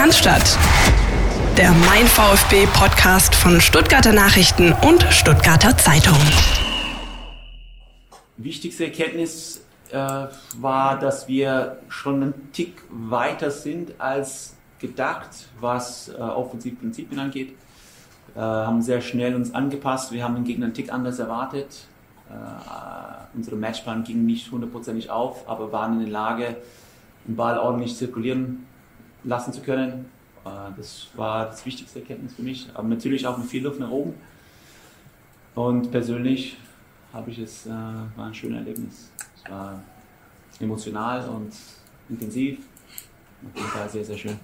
Cannstatt. Der Mein VfB Podcast von Stuttgarter Nachrichten und Stuttgarter Zeitung. Wichtigste Erkenntnis äh, war, dass wir schon einen Tick weiter sind als gedacht, was äh, Offensivprinzipien angeht. Äh, haben sehr schnell uns angepasst. Wir haben den Gegner einen Tick anders erwartet. Äh, unsere Matchplan ging nicht hundertprozentig auf, aber waren in der Lage, den Ball ordentlich zirkulieren lassen zu können. Äh, das war das wichtigste Erkenntnis für mich. Aber natürlich auch mit viel Luft nach oben. Und persönlich habe ich es, äh, war ein schönes Erlebnis. Es war emotional und intensiv. Auf jeden Fall sehr, sehr schön.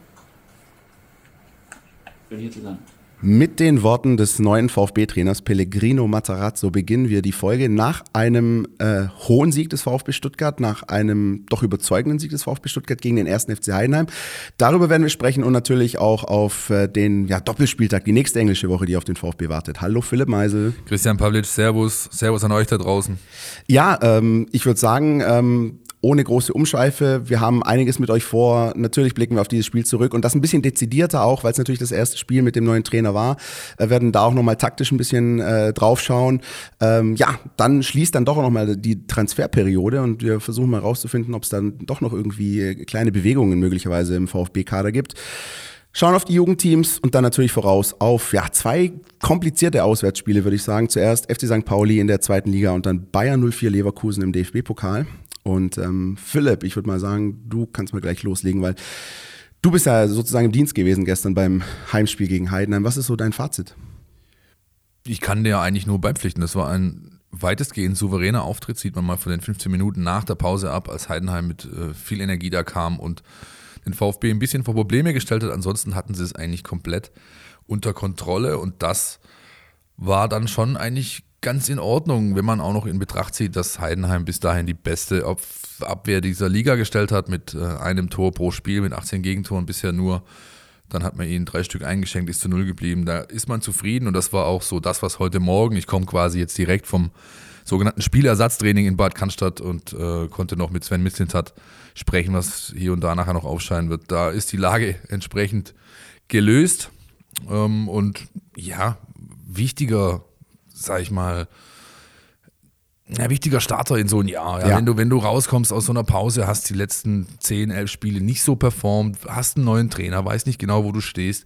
Schön hier zu sein. Mit den Worten des neuen VfB-Trainers Pellegrino Matarazzo beginnen wir die Folge nach einem äh, hohen Sieg des VfB Stuttgart, nach einem doch überzeugenden Sieg des VfB Stuttgart gegen den ersten FC Heidenheim. Darüber werden wir sprechen und natürlich auch auf äh, den ja, Doppelspieltag, die nächste englische Woche, die auf den VfB wartet. Hallo Philipp Meisel. Christian Pavlic, Servus. Servus an euch da draußen. Ja, ähm, ich würde sagen, ähm, ohne große Umschweife. Wir haben einiges mit euch vor. Natürlich blicken wir auf dieses Spiel zurück und das ein bisschen dezidierter auch, weil es natürlich das erste Spiel mit dem neuen Trainer war. Wir werden da auch nochmal taktisch ein bisschen äh, draufschauen. Ähm, ja, dann schließt dann doch nochmal die Transferperiode und wir versuchen mal rauszufinden, ob es dann doch noch irgendwie kleine Bewegungen möglicherweise im VfB-Kader gibt. Schauen auf die Jugendteams und dann natürlich voraus auf ja, zwei komplizierte Auswärtsspiele, würde ich sagen. Zuerst FC St. Pauli in der zweiten Liga und dann Bayern 04 Leverkusen im DFB-Pokal. Und ähm, Philipp, ich würde mal sagen, du kannst mal gleich loslegen, weil du bist ja sozusagen im Dienst gewesen gestern beim Heimspiel gegen Heidenheim. Was ist so dein Fazit? Ich kann dir eigentlich nur beipflichten. Das war ein weitestgehend souveräner Auftritt, sieht man mal von den 15 Minuten nach der Pause ab, als Heidenheim mit äh, viel Energie da kam und den VfB ein bisschen vor Probleme gestellt hat. Ansonsten hatten sie es eigentlich komplett unter Kontrolle und das war dann schon eigentlich ganz in Ordnung, wenn man auch noch in Betracht zieht, dass Heidenheim bis dahin die beste Abwehr dieser Liga gestellt hat mit äh, einem Tor pro Spiel, mit 18 Gegentoren bisher nur. Dann hat man ihnen drei Stück eingeschenkt, ist zu null geblieben. Da ist man zufrieden und das war auch so das, was heute Morgen, ich komme quasi jetzt direkt vom sogenannten Spielersatztraining in Bad Cannstatt und äh, konnte noch mit Sven Mislintat sprechen, was hier und da nachher noch aufscheinen wird. Da ist die Lage entsprechend gelöst ähm, und ja, wichtiger sag ich mal, ein wichtiger Starter in so ein Jahr. Ja. Ja. Wenn, du, wenn du rauskommst aus so einer Pause, hast die letzten 10, 11 Spiele nicht so performt, hast einen neuen Trainer, weißt nicht genau, wo du stehst,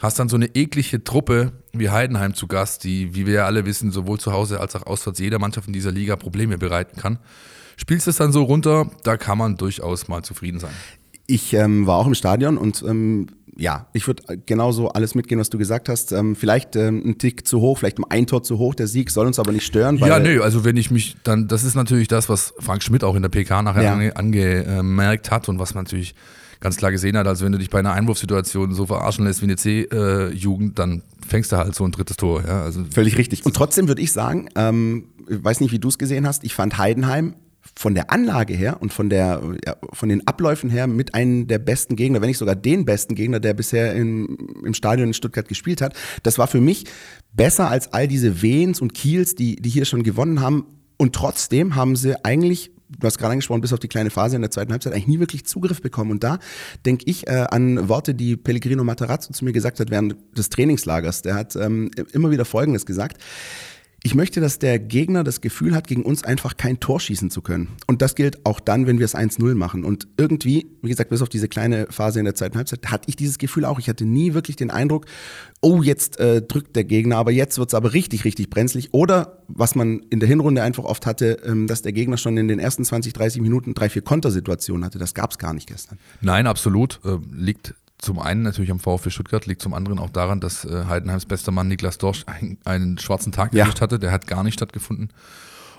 hast dann so eine eklige Truppe wie Heidenheim zu Gast, die, wie wir ja alle wissen, sowohl zu Hause als auch auswärts jeder Mannschaft in dieser Liga Probleme bereiten kann. Spielst es dann so runter, da kann man durchaus mal zufrieden sein. Ich ähm, war auch im Stadion und ähm, ja, ich würde genauso alles mitgehen, was du gesagt hast. Ähm, vielleicht ähm, ein Tick zu hoch, vielleicht ein Tor zu hoch. Der Sieg soll uns aber nicht stören. ja, nö, also wenn ich mich dann, das ist natürlich das, was Frank Schmidt auch in der PK nachher ja. ange, angemerkt hat und was man natürlich ganz klar gesehen hat. Also wenn du dich bei einer Einwurfsituation so verarschen lässt wie eine C-Jugend, dann fängst du halt so ein drittes Tor. Ja, also Völlig richtig. Und trotzdem würde ich sagen, ähm, ich weiß nicht, wie du es gesehen hast, ich fand Heidenheim von der Anlage her und von, der, ja, von den Abläufen her mit einem der besten Gegner, wenn nicht sogar den besten Gegner, der bisher im, im Stadion in Stuttgart gespielt hat. Das war für mich besser als all diese Wehens und Kiels, die, die hier schon gewonnen haben. Und trotzdem haben sie eigentlich du hast gerade angesprochen, bis auf die kleine Phase in der zweiten Halbzeit eigentlich nie wirklich Zugriff bekommen. Und da denke ich äh, an Worte, die Pellegrino Matarazzo zu mir gesagt hat während des Trainingslagers. Der hat ähm, immer wieder Folgendes gesagt. Ich möchte, dass der Gegner das Gefühl hat, gegen uns einfach kein Tor schießen zu können. Und das gilt auch dann, wenn wir es 1-0 machen. Und irgendwie, wie gesagt, bis auf diese kleine Phase in der zweiten Halbzeit, hatte ich dieses Gefühl auch. Ich hatte nie wirklich den Eindruck, oh, jetzt äh, drückt der Gegner, aber jetzt wird es aber richtig, richtig brenzlig. Oder, was man in der Hinrunde einfach oft hatte, ähm, dass der Gegner schon in den ersten 20, 30 Minuten drei, vier Kontersituationen hatte. Das gab es gar nicht gestern. Nein, absolut. Äh, liegt zum einen natürlich am VfB Stuttgart, liegt zum anderen auch daran, dass äh, Heidenheims bester Mann Niklas Dorsch einen, einen schwarzen Tag ja. hatte. Der hat gar nicht stattgefunden.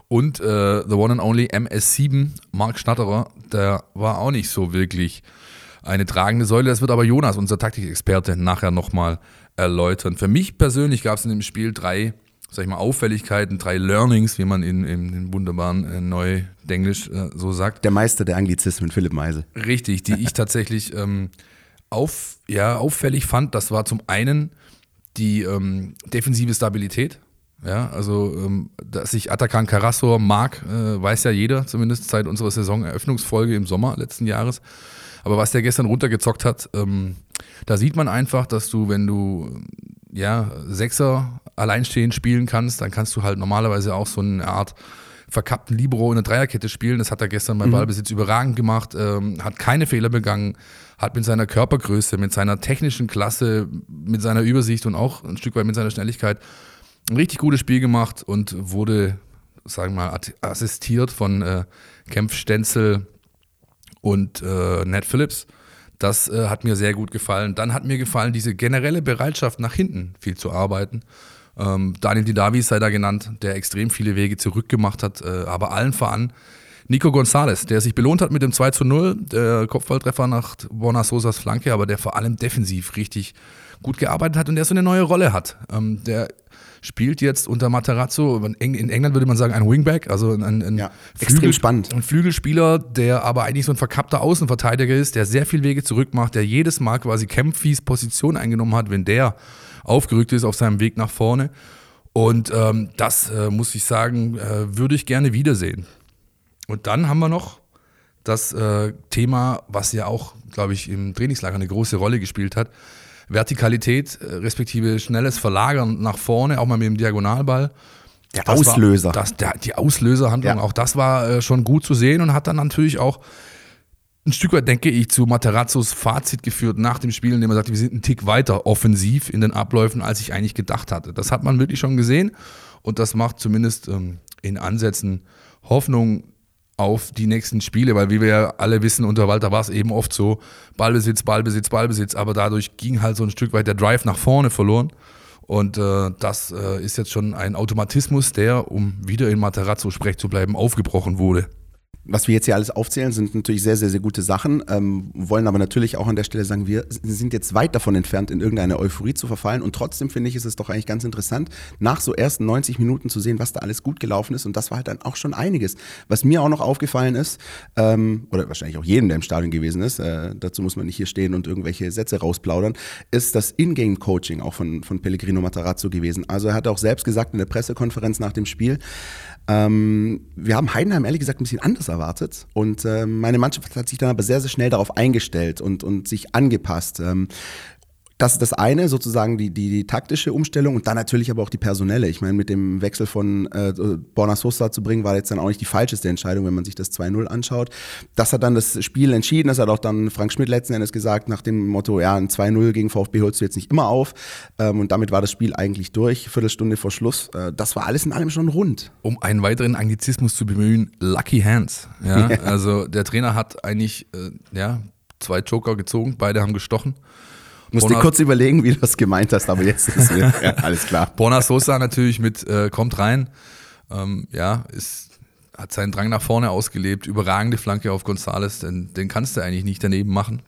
Und äh, the one and only MS7, Marc Schnatterer, der war auch nicht so wirklich eine tragende Säule. Das wird aber Jonas, unser Taktikexperte, nachher nochmal erläutern. Für mich persönlich gab es in dem Spiel drei, sag ich mal, Auffälligkeiten, drei Learnings, wie man in, in, in wunderbaren äh, Neudenglisch äh, so sagt. Der Meister der Anglizismen, Philipp Meisel. Richtig, die ich tatsächlich ähm, auf, ja, auffällig fand, das war zum einen die ähm, defensive Stabilität. Ja, also, ähm, dass ich Atakan Karasor mag, äh, weiß ja jeder, zumindest seit unserer Saisoneröffnungsfolge im Sommer letzten Jahres. Aber was der gestern runtergezockt hat, ähm, Da sieht man einfach, dass du, wenn du ja, Sechser alleinstehend spielen kannst, dann kannst du halt normalerweise auch so eine Art verkappten Libero in der Dreierkette spielen. Das hat er gestern beim mhm. Ballbesitz überragend gemacht, ähm, hat keine Fehler begangen, hat mit seiner Körpergröße, mit seiner technischen Klasse, mit seiner Übersicht und auch ein Stück weit mit seiner Schnelligkeit ein richtig gutes Spiel gemacht und wurde, sagen wir mal, assistiert von äh, Kempf Stenzel und äh, Ned Phillips. Das äh, hat mir sehr gut gefallen. Dann hat mir gefallen diese generelle Bereitschaft, nach hinten viel zu arbeiten. Ähm, Daniel Didavi sei da genannt, der extrem viele Wege zurückgemacht hat, äh, aber allen voran Nico Gonzalez, der sich belohnt hat mit dem 2 zu 0, der Kopfballtreffer nach Borna Sosas Flanke, aber der vor allem defensiv richtig gut gearbeitet hat und der so eine neue Rolle hat. Ähm, der spielt jetzt unter Materazzo, in England würde man sagen ein Wingback, also ein, ein, ja, Flügel, spannend. ein Flügelspieler, der aber eigentlich so ein verkappter Außenverteidiger ist, der sehr viel Wege zurückmacht, der jedes Mal quasi Kempfis Position eingenommen hat, wenn der aufgerückt ist auf seinem Weg nach vorne. Und ähm, das äh, muss ich sagen, äh, würde ich gerne wiedersehen. Und dann haben wir noch das äh, Thema, was ja auch, glaube ich, im Trainingslager eine große Rolle gespielt hat. Vertikalität, äh, respektive schnelles Verlagern nach vorne, auch mal mit dem Diagonalball. Der das Auslöser. War, das, der, die Auslöserhandlung, ja. auch das war äh, schon gut zu sehen und hat dann natürlich auch ein Stück weit, denke ich, zu Materazzos Fazit geführt nach dem Spiel, indem er sagte, wir sind einen Tick weiter offensiv in den Abläufen, als ich eigentlich gedacht hatte. Das hat man wirklich schon gesehen und das macht zumindest ähm, in Ansätzen Hoffnung auf die nächsten Spiele, weil wie wir ja alle wissen, unter Walter war es eben oft so, Ballbesitz, Ballbesitz, Ballbesitz, aber dadurch ging halt so ein Stück weit der Drive nach vorne verloren. Und äh, das äh, ist jetzt schon ein Automatismus, der, um wieder in Materazzo-Sprech zu bleiben, aufgebrochen wurde was wir jetzt hier alles aufzählen, sind natürlich sehr, sehr, sehr gute Sachen, ähm, wollen aber natürlich auch an der Stelle sagen, wir sind jetzt weit davon entfernt, in irgendeine Euphorie zu verfallen und trotzdem finde ich, ist es doch eigentlich ganz interessant, nach so ersten 90 Minuten zu sehen, was da alles gut gelaufen ist und das war halt dann auch schon einiges. Was mir auch noch aufgefallen ist, ähm, oder wahrscheinlich auch jedem, der im Stadion gewesen ist, äh, dazu muss man nicht hier stehen und irgendwelche Sätze rausplaudern, ist das Ingame-Coaching auch von, von Pellegrino Matarazzo gewesen. Also er hat auch selbst gesagt in der Pressekonferenz nach dem Spiel, ähm, wir haben Heidenheim ehrlich gesagt ein bisschen anders erwartet und äh, meine Mannschaft hat sich dann aber sehr, sehr schnell darauf eingestellt und, und sich angepasst. Ähm, das ist das eine, sozusagen die, die, die taktische Umstellung und dann natürlich aber auch die personelle. Ich meine, mit dem Wechsel von äh, Borna Sosa zu bringen, war jetzt dann auch nicht die falscheste Entscheidung, wenn man sich das 2-0 anschaut. Das hat dann das Spiel entschieden. Das hat auch dann Frank Schmidt letzten Endes gesagt, nach dem Motto, ja, ein 2-0 gegen VfB holst du jetzt nicht immer auf. Ähm, und damit war das Spiel eigentlich durch, Viertelstunde vor Schluss. Äh, das war alles in allem schon rund. Um einen weiteren Anglizismus zu bemühen, Lucky Hands. Ja, ja. Also der Trainer hat eigentlich äh, ja, zwei Joker gezogen, beide haben gestochen. Musste Bona, kurz überlegen, wie du das gemeint hast, aber jetzt ist mir ja, alles klar. Borna Sosa natürlich mit äh, kommt rein. Ähm, ja, ist, hat seinen Drang nach vorne ausgelebt. Überragende Flanke auf Gonzales, denn den kannst du eigentlich nicht daneben machen.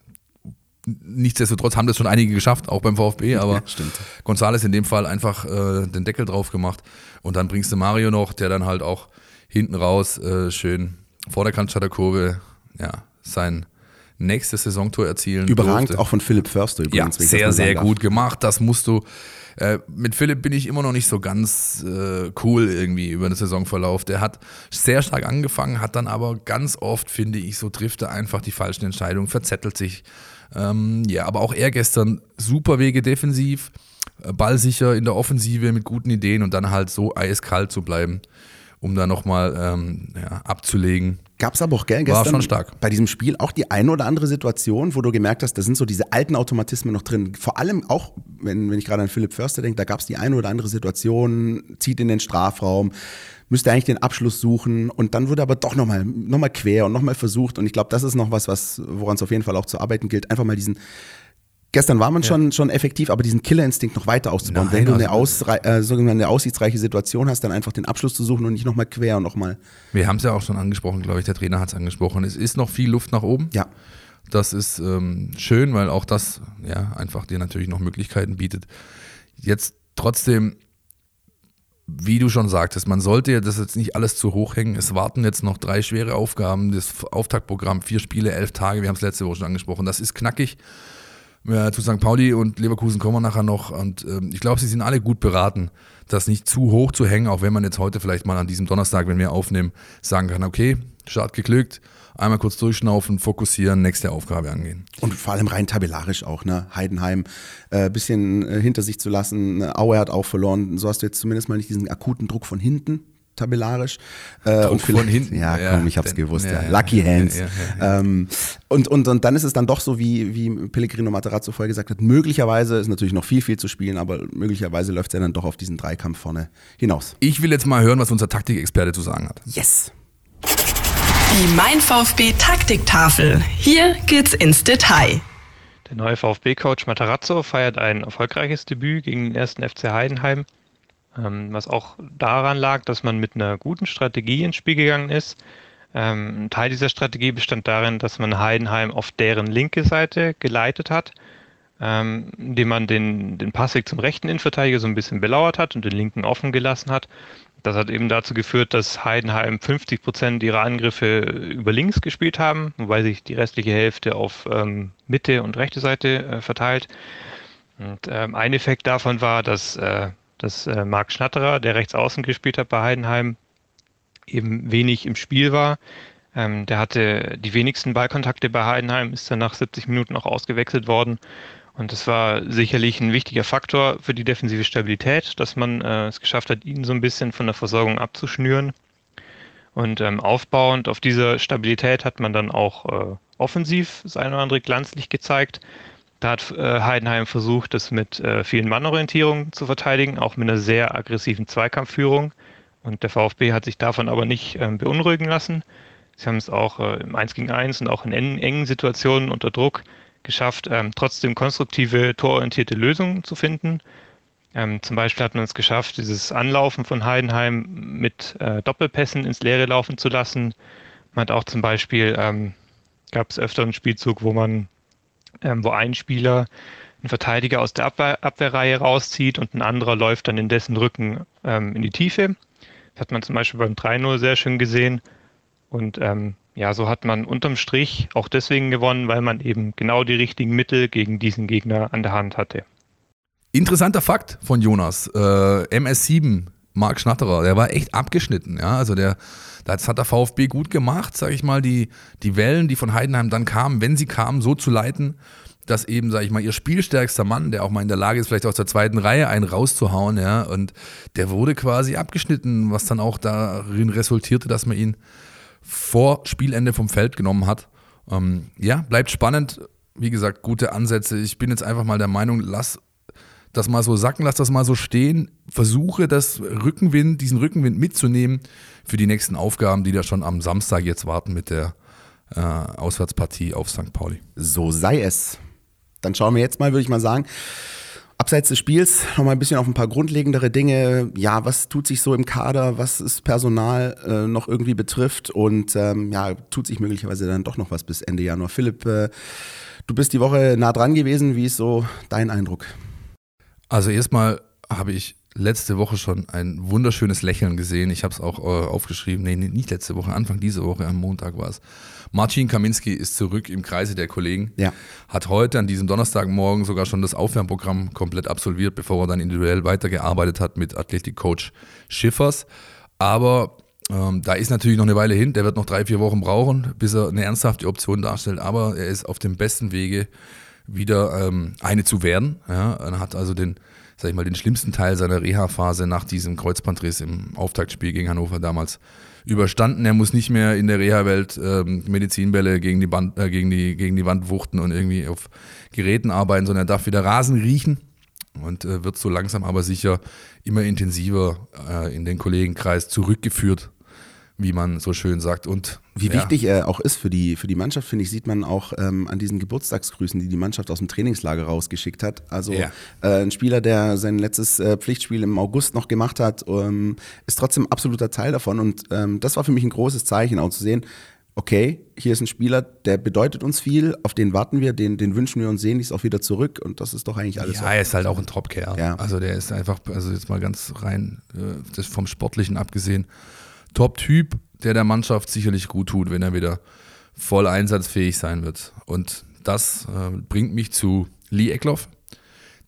Nichtsdestotrotz haben das schon einige geschafft, auch beim VfB, aber ja, Gonzales in dem Fall einfach äh, den Deckel drauf gemacht. Und dann bringst du Mario noch, der dann halt auch hinten raus äh, schön vor der Kante der Kurve ja, sein nächstes Saisontor erzielen Überragend durfte. auch von Philipp Förster übrigens. Ja, sehr, sehr gut gemacht. Das musst du. Äh, mit Philipp bin ich immer noch nicht so ganz äh, cool irgendwie über den Saisonverlauf. Der hat sehr stark angefangen, hat dann aber ganz oft, finde ich, so trifft er einfach die falschen Entscheidungen, verzettelt sich. Ähm, ja, aber auch er gestern super Wege defensiv, äh, ballsicher in der Offensive mit guten Ideen und dann halt so eiskalt zu bleiben, um da nochmal ähm, ja, abzulegen. Gab es aber auch gern gestern War schon stark. bei diesem Spiel auch die eine oder andere Situation, wo du gemerkt hast, da sind so diese alten Automatismen noch drin. Vor allem auch, wenn, wenn ich gerade an Philipp Förster denke, da gab es die eine oder andere Situation, zieht in den Strafraum, müsste eigentlich den Abschluss suchen und dann wurde aber doch nochmal noch mal quer und nochmal versucht und ich glaube, das ist noch was, was woran es auf jeden Fall auch zu arbeiten gilt, einfach mal diesen Gestern war man ja. schon, schon effektiv, aber diesen Killerinstinkt noch weiter auszubauen. Nein, Wenn du also eine, äh, sogenannte aussichtsreiche Situation hast, dann einfach den Abschluss zu suchen und nicht nochmal quer und nochmal. Wir haben es ja auch schon angesprochen, glaube ich, der Trainer hat es angesprochen. Es ist noch viel Luft nach oben. Ja. Das ist ähm, schön, weil auch das ja einfach dir natürlich noch Möglichkeiten bietet. Jetzt trotzdem, wie du schon sagtest, man sollte ja das jetzt nicht alles zu hoch hängen. Es warten jetzt noch drei schwere Aufgaben. Das Auftaktprogramm, vier Spiele, elf Tage, wir haben es letzte Woche schon angesprochen. Das ist knackig. Ja, zu St. Pauli und Leverkusen kommen wir nachher noch. Und ähm, ich glaube, sie sind alle gut beraten, das nicht zu hoch zu hängen, auch wenn man jetzt heute vielleicht mal an diesem Donnerstag, wenn wir aufnehmen, sagen kann, okay, Start geglückt, einmal kurz durchschnaufen, fokussieren, nächste Aufgabe angehen. Und vor allem rein tabellarisch auch, ne? Heidenheim äh, bisschen äh, hinter sich zu lassen. Aue hat auch verloren. So hast du jetzt zumindest mal nicht diesen akuten Druck von hinten tabellarisch. Äh, und von hinten. Ja, ja komm, ich hab's gewusst. Ja, ja. Lucky Hands. Ähm, und, und, und dann ist es dann doch so, wie, wie Pellegrino Materazzo vorher gesagt hat, möglicherweise ist natürlich noch viel, viel zu spielen, aber möglicherweise läuft es ja dann doch auf diesen Dreikampf vorne hinaus. Ich will jetzt mal hören, was unser Taktikexperte zu sagen hat. Yes! Die Mein VfB Taktiktafel. Hier geht's ins Detail. Der neue VfB-Coach Matarazzo feiert ein erfolgreiches Debüt gegen den ersten FC Heidenheim, was auch daran lag, dass man mit einer guten Strategie ins Spiel gegangen ist. Ähm, ein Teil dieser Strategie bestand darin, dass man Heidenheim auf deren linke Seite geleitet hat, ähm, indem man den, den Passweg zum rechten Innenverteidiger so ein bisschen belauert hat und den linken offen gelassen hat. Das hat eben dazu geführt, dass Heidenheim 50 Prozent ihrer Angriffe über links gespielt haben, wobei sich die restliche Hälfte auf ähm, Mitte und rechte Seite äh, verteilt. Und ähm, ein Effekt davon war, dass, äh, dass äh, Marc Schnatterer, der rechts außen gespielt hat bei Heidenheim, eben wenig im Spiel war. Ähm, der hatte die wenigsten Ballkontakte bei Heidenheim, ist dann nach 70 Minuten auch ausgewechselt worden. Und das war sicherlich ein wichtiger Faktor für die defensive Stabilität, dass man äh, es geschafft hat, ihn so ein bisschen von der Versorgung abzuschnüren. Und ähm, aufbauend auf dieser Stabilität hat man dann auch äh, offensiv das eine oder andere glanzlich gezeigt. Da hat äh, Heidenheim versucht, das mit äh, vielen Mannorientierungen zu verteidigen, auch mit einer sehr aggressiven Zweikampfführung. Und der VfB hat sich davon aber nicht ähm, beunruhigen lassen. Sie haben es auch äh, im 1 gegen 1 und auch in engen Situationen unter Druck geschafft, ähm, trotzdem konstruktive, tororientierte Lösungen zu finden. Ähm, zum Beispiel hat man es geschafft, dieses Anlaufen von Heidenheim mit äh, Doppelpässen ins Leere laufen zu lassen. Man hat auch zum Beispiel, ähm, gab es öfter einen Spielzug, wo man, ähm, wo ein Spieler einen Verteidiger aus der Abwehr, Abwehrreihe rauszieht und ein anderer läuft dann in dessen Rücken ähm, in die Tiefe. Das hat man zum Beispiel beim 3-0 sehr schön gesehen. Und ähm, ja, so hat man unterm Strich auch deswegen gewonnen, weil man eben genau die richtigen Mittel gegen diesen Gegner an der Hand hatte. Interessanter Fakt von Jonas. Äh, MS7, Marc Schnatterer, der war echt abgeschnitten. Ja? Also der, das hat der VfB gut gemacht, sage ich mal, die, die Wellen, die von Heidenheim dann kamen, wenn sie kamen, so zu leiten, dass eben, sage ich mal, ihr spielstärkster Mann, der auch mal in der Lage ist, vielleicht aus der zweiten Reihe einen rauszuhauen, ja, und der wurde quasi abgeschnitten, was dann auch darin resultierte, dass man ihn vor Spielende vom Feld genommen hat. Ähm, ja, bleibt spannend. Wie gesagt, gute Ansätze. Ich bin jetzt einfach mal der Meinung, lass das mal so sacken, lass das mal so stehen. Versuche das Rückenwind, diesen Rückenwind mitzunehmen für die nächsten Aufgaben, die da schon am Samstag jetzt warten mit der äh, Auswärtspartie auf St. Pauli. So sei es. Dann schauen wir jetzt mal, würde ich mal sagen, Abseits des Spiels noch mal ein bisschen auf ein paar grundlegendere Dinge. Ja, was tut sich so im Kader, was es Personal äh, noch irgendwie betrifft und ähm, ja, tut sich möglicherweise dann doch noch was bis Ende Januar. Philipp, äh, du bist die Woche nah dran gewesen. Wie ist so dein Eindruck? Also erstmal habe ich letzte Woche schon ein wunderschönes Lächeln gesehen. Ich habe es auch äh, aufgeschrieben. Nee, nicht letzte Woche, Anfang dieser Woche, am Montag war es. Marcin Kaminski ist zurück im Kreise der Kollegen. Ja. Hat heute an diesem Donnerstagmorgen sogar schon das Aufwärmprogramm komplett absolviert, bevor er dann individuell weitergearbeitet hat mit Athletikcoach Schiffers. Aber ähm, da ist natürlich noch eine Weile hin. Der wird noch drei, vier Wochen brauchen, bis er eine ernsthafte Option darstellt. Aber er ist auf dem besten Wege, wieder ähm, eine zu werden. Ja, er hat also den, sag ich mal, den schlimmsten Teil seiner Reha-Phase nach diesem Kreuzbandriss im Auftaktspiel gegen Hannover damals überstanden. Er muss nicht mehr in der Reha-Welt ähm, Medizinbälle gegen die, Band, äh, gegen, die, gegen die Wand wuchten und irgendwie auf Geräten arbeiten, sondern er darf wieder Rasen riechen und äh, wird so langsam aber sicher immer intensiver äh, in den Kollegenkreis zurückgeführt wie man so schön sagt. Und wie ja. wichtig er auch ist für die, für die Mannschaft, finde ich, sieht man auch ähm, an diesen Geburtstagsgrüßen, die die Mannschaft aus dem Trainingslager rausgeschickt hat. Also ja. äh, ein Spieler, der sein letztes äh, Pflichtspiel im August noch gemacht hat, ähm, ist trotzdem absoluter Teil davon. Und ähm, das war für mich ein großes Zeichen, auch zu sehen, okay, hier ist ein Spieler, der bedeutet uns viel, auf den warten wir, den, den wünschen wir uns sehen, ist auch wieder zurück und das ist doch eigentlich alles. Ja, er ist halt auch ein Top-Kerl. Ja. Also der ist einfach, also jetzt mal ganz rein, äh, das vom Sportlichen abgesehen, Top-Typ, der der Mannschaft sicherlich gut tut, wenn er wieder voll einsatzfähig sein wird. Und das äh, bringt mich zu Lee Eckloff.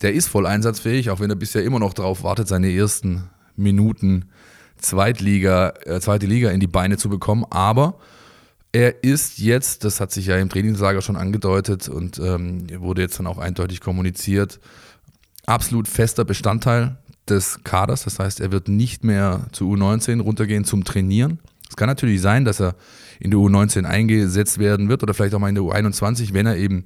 Der ist voll einsatzfähig, auch wenn er bisher immer noch darauf wartet, seine ersten Minuten Zweitliga, äh, zweite Liga in die Beine zu bekommen. Aber er ist jetzt, das hat sich ja im Trainingslager schon angedeutet und ähm, wurde jetzt dann auch eindeutig kommuniziert, absolut fester Bestandteil des Kaders. Das heißt, er wird nicht mehr zu U19 runtergehen zum Trainieren. Es kann natürlich sein, dass er in der U19 eingesetzt werden wird oder vielleicht auch mal in der U21, wenn er eben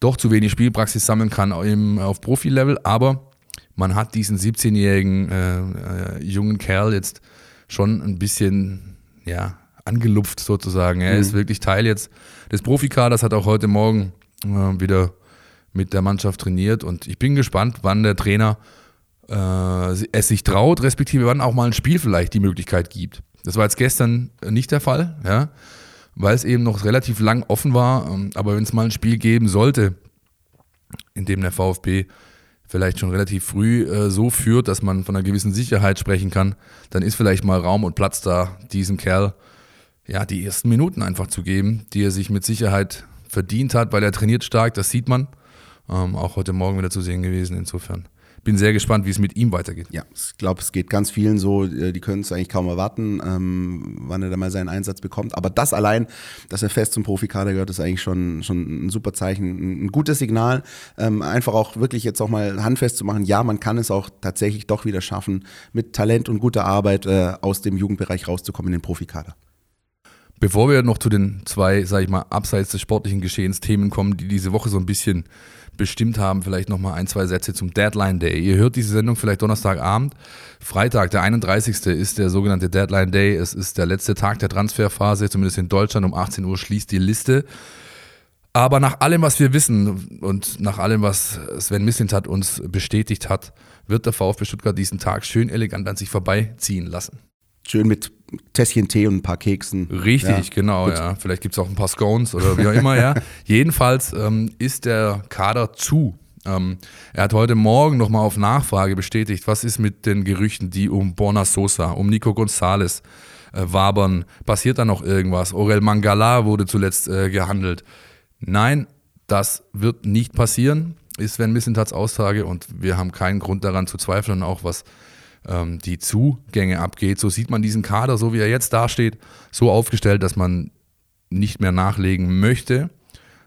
doch zu wenig Spielpraxis sammeln kann auf Profilevel. Aber man hat diesen 17-jährigen äh, äh, jungen Kerl jetzt schon ein bisschen ja, angelupft sozusagen. Er mhm. ist wirklich Teil jetzt des Profikaders, hat auch heute Morgen äh, wieder mit der Mannschaft trainiert und ich bin gespannt, wann der Trainer äh, es sich traut, respektive wann auch mal ein Spiel vielleicht die Möglichkeit gibt. Das war jetzt gestern nicht der Fall, ja, weil es eben noch relativ lang offen war. Ähm, aber wenn es mal ein Spiel geben sollte, in dem der VfB vielleicht schon relativ früh äh, so führt, dass man von einer gewissen Sicherheit sprechen kann, dann ist vielleicht mal Raum und Platz da, diesem Kerl ja die ersten Minuten einfach zu geben, die er sich mit Sicherheit verdient hat, weil er trainiert stark, das sieht man. Ähm, auch heute Morgen wieder zu sehen gewesen. Insofern bin sehr gespannt, wie es mit ihm weitergeht. Ja, ich glaube, es geht ganz vielen so, äh, die können es eigentlich kaum erwarten, ähm, wann er da mal seinen Einsatz bekommt. Aber das allein, dass er fest zum Profikader gehört, ist eigentlich schon, schon ein super Zeichen, ein gutes Signal. Ähm, einfach auch wirklich jetzt auch mal handfest zu machen, ja, man kann es auch tatsächlich doch wieder schaffen, mit Talent und guter Arbeit äh, aus dem Jugendbereich rauszukommen in den Profikader. Bevor wir noch zu den zwei, sag ich mal, abseits des sportlichen Geschehens Themen kommen, die diese Woche so ein bisschen bestimmt haben, vielleicht nochmal ein, zwei Sätze zum Deadline Day. Ihr hört diese Sendung vielleicht Donnerstagabend. Freitag, der 31. ist der sogenannte Deadline Day. Es ist der letzte Tag der Transferphase, zumindest in Deutschland. Um 18 Uhr schließt die Liste. Aber nach allem, was wir wissen und nach allem, was Sven Mislintat uns bestätigt hat, wird der VfB Stuttgart diesen Tag schön elegant an sich vorbeiziehen lassen. Schön mit Tässchen Tee und ein paar Keksen. Richtig, ja, genau, gut. ja. Vielleicht gibt es auch ein paar Scones oder wie auch immer, ja. Jedenfalls ähm, ist der Kader zu. Ähm, er hat heute Morgen nochmal auf Nachfrage bestätigt, was ist mit den Gerüchten, die um Borna Sosa, um Nico Gonzalez äh, wabern. Passiert da noch irgendwas? Orel Mangala wurde zuletzt äh, gehandelt. Nein, das wird nicht passieren, ist Sven Missentats Aussage und wir haben keinen Grund daran zu zweifeln, auch was ähm, die Zugänge abgeht. So sieht man diesen Kader, so wie er jetzt dasteht, so aufgestellt, dass man nicht mehr nachlegen möchte,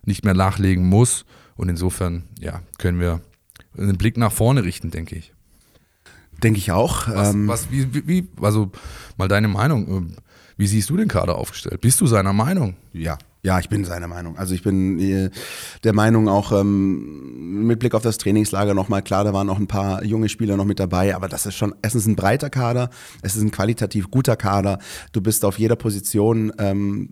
nicht mehr nachlegen muss. Und insofern, ja, können wir einen Blick nach vorne richten, denke ich. Denke ich auch. Was, ähm, was wie, wie, also mal deine Meinung. Wie siehst du den Kader aufgestellt? Bist du seiner Meinung? Ja, ja, ich bin seiner Meinung. Also ich bin äh, der Meinung auch ähm, mit Blick auf das Trainingslager nochmal, klar, da waren auch ein paar junge Spieler noch mit dabei, aber das ist schon, ist ein breiter Kader, es ist ein qualitativ guter Kader. Du bist auf jeder Position ähm,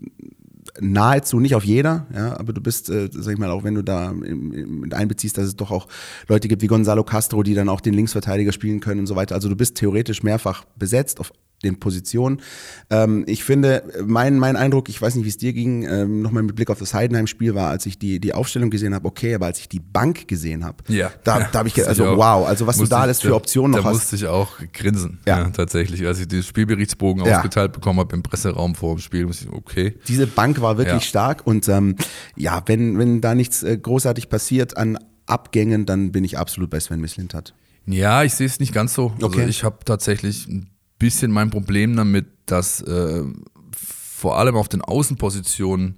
nahezu nicht auf jeder, ja, aber du bist, äh, sag ich mal, auch wenn du da mit einbeziehst, dass es doch auch Leute gibt wie Gonzalo Castro, die dann auch den Linksverteidiger spielen können und so weiter. Also du bist theoretisch mehrfach besetzt auf den Positionen. Ähm, ich finde, mein, mein Eindruck, ich weiß nicht, wie es dir ging, ähm, nochmal mit Blick auf das Heidenheim-Spiel war, als ich die, die Aufstellung gesehen habe, okay, aber als ich die Bank gesehen habe, ja. da, ja, da habe ich, also wow, also was du da alles für Optionen noch da hast. Da musste ich auch grinsen, ja. ja tatsächlich. Als ich den Spielberichtsbogen ja. ausgeteilt bekommen habe im Presseraum vor dem Spiel, muss ich, okay. Diese Bank war wirklich stark und ähm, ja, wenn, wenn da nichts äh, großartig passiert an Abgängen, dann bin ich absolut bei Sven Mislintat. Ja, ich sehe es nicht ganz so. Also okay. ich habe tatsächlich ein bisschen mein Problem damit, dass äh, vor allem auf den Außenpositionen,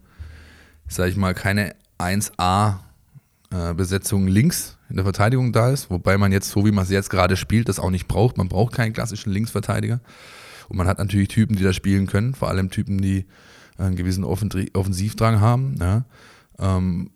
sage ich mal, keine 1A-Besetzung äh, links in der Verteidigung da ist, wobei man jetzt, so wie man es jetzt gerade spielt, das auch nicht braucht. Man braucht keinen klassischen Linksverteidiger. Und man hat natürlich Typen, die da spielen können, vor allem Typen, die einen gewissen Offensivdrang haben. Ja. Ähm,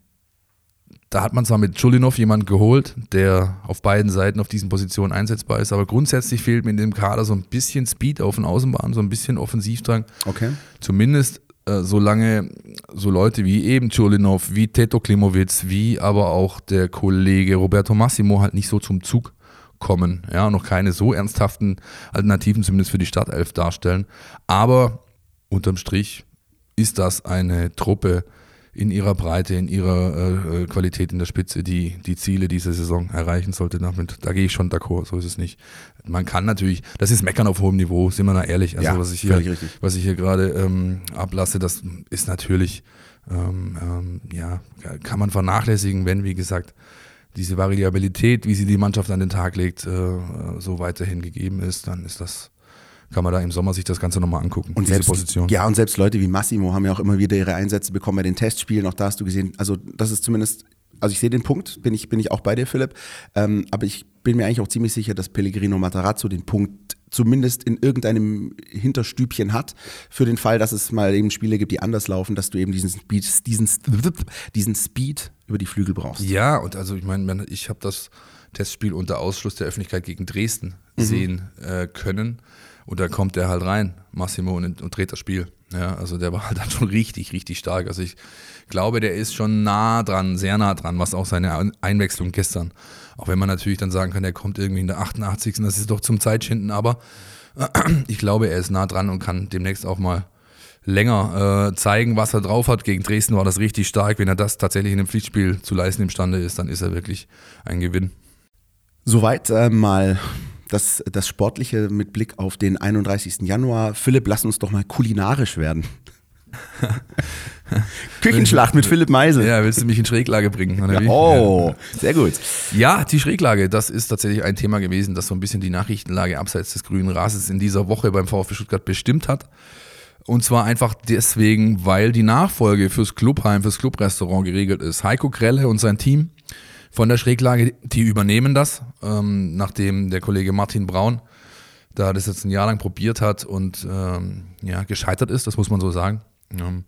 da hat man zwar mit Chulinov jemanden geholt, der auf beiden Seiten auf diesen Positionen einsetzbar ist, aber grundsätzlich fehlt mir in dem Kader so ein bisschen Speed auf den Außenbahnen, so ein bisschen Offensivdrang. Okay. Zumindest äh, solange so Leute wie eben Chulinov, wie Teto Klimowitz, wie aber auch der Kollege Roberto Massimo halt nicht so zum Zug kommen, ja, noch keine so ernsthaften Alternativen zumindest für die Startelf darstellen. Aber unterm Strich ist das eine Truppe, in ihrer Breite, in ihrer äh, äh, Qualität in der Spitze die, die Ziele dieser Saison erreichen sollte. Damit, da gehe ich schon d'accord, so ist es nicht. Man kann natürlich, das ist Meckern auf hohem Niveau, sind wir da ehrlich. Also ja, was ich hier, was ich hier gerade ähm, ablasse, das ist natürlich, ähm, ähm, ja, kann man vernachlässigen, wenn, wie gesagt, diese Variabilität, wie sie die Mannschaft an den Tag legt, äh, so weiterhin gegeben ist, dann ist das kann man da im Sommer sich das Ganze nochmal angucken, Und diese selbst, Position. Ja, und selbst Leute wie Massimo haben ja auch immer wieder ihre Einsätze bekommen bei den Testspielen. Auch da hast du gesehen, also das ist zumindest, also ich sehe den Punkt, bin ich, bin ich auch bei dir, Philipp. Ähm, aber ich bin mir eigentlich auch ziemlich sicher, dass Pellegrino Matarazzo den Punkt zumindest in irgendeinem Hinterstübchen hat, für den Fall, dass es mal eben Spiele gibt, die anders laufen, dass du eben diesen Speed, diesen, diesen Speed über die Flügel brauchst. Ja, und also ich meine, ich habe das Testspiel unter Ausschluss der Öffentlichkeit gegen Dresden sehen äh, können. Und da kommt der halt rein, Massimo, und, und dreht das Spiel. Ja, also der war halt dann schon richtig, richtig stark. Also ich glaube, der ist schon nah dran, sehr nah dran, was auch seine Ein- Einwechslung gestern. Auch wenn man natürlich dann sagen kann, der kommt irgendwie in der 88. Das ist doch zum Zeitschinden, aber ich glaube, er ist nah dran und kann demnächst auch mal länger äh, zeigen, was er drauf hat. Gegen Dresden war das richtig stark. Wenn er das tatsächlich in einem Pflichtspiel zu leisten imstande ist, dann ist er wirklich ein Gewinn. Soweit äh, mal das, das Sportliche mit Blick auf den 31. Januar. Philipp, lass uns doch mal kulinarisch werden. Küchenschlacht mit Philipp Meisel. Ja, willst du mich in Schräglage bringen? Oder wie? Oh, sehr gut. Ja, die Schräglage, das ist tatsächlich ein Thema gewesen, das so ein bisschen die Nachrichtenlage abseits des grünen Rasens in dieser Woche beim VfB Stuttgart bestimmt hat. Und zwar einfach deswegen, weil die Nachfolge fürs Clubheim, fürs Clubrestaurant geregelt ist. Heiko Krelle und sein Team von der Schräglage, die übernehmen das, ähm, nachdem der Kollege Martin Braun da das jetzt ein Jahr lang probiert hat und ähm, ja, gescheitert ist, das muss man so sagen. Ähm,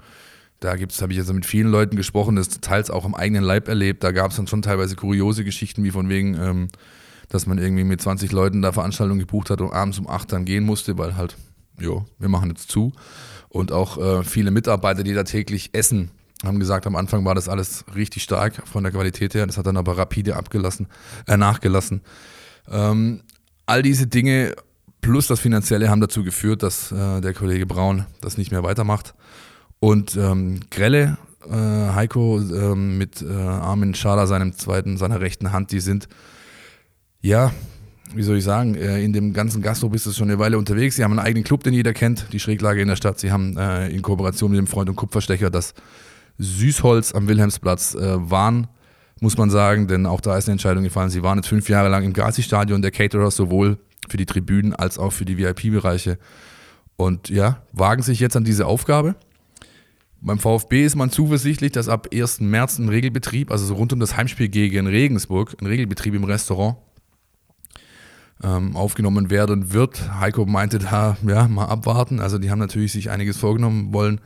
da habe ich jetzt mit vielen Leuten gesprochen, das teils auch am eigenen Leib erlebt. Da gab es dann schon teilweise kuriose Geschichten, wie von wegen, ähm, dass man irgendwie mit 20 Leuten da Veranstaltungen gebucht hat und abends um 8 dann gehen musste, weil halt, jo, wir machen jetzt zu. Und auch äh, viele Mitarbeiter, die da täglich essen, haben gesagt, am Anfang war das alles richtig stark von der Qualität her. Das hat dann aber rapide abgelassen, äh, nachgelassen. Ähm, all diese Dinge plus das Finanzielle haben dazu geführt, dass äh, der Kollege Braun das nicht mehr weitermacht. Und ähm, Grelle, äh, Heiko ähm, mit äh, Armin Schader, seinem zweiten, seiner rechten Hand, die sind, ja, wie soll ich sagen, äh, in dem ganzen Gastro bist du schon eine Weile unterwegs. Sie haben einen eigenen Club, den jeder kennt, die Schräglage in der Stadt. Sie haben äh, in Kooperation mit dem Freund und Kupferstecher das Süßholz am Wilhelmsplatz äh, waren, muss man sagen, denn auch da ist eine Entscheidung gefallen. Sie waren jetzt fünf Jahre lang im Gazi-Stadion der Caterer, sowohl für die Tribünen als auch für die VIP-Bereiche. Und ja, wagen sich jetzt an diese Aufgabe. Beim VfB ist man zuversichtlich, dass ab 1. März ein Regelbetrieb, also so rund um das Heimspiel gegen Regensburg, ein Regelbetrieb im Restaurant ähm, aufgenommen werden wird. Heiko meinte da, ja, mal abwarten. Also die haben natürlich sich einiges vorgenommen, wollen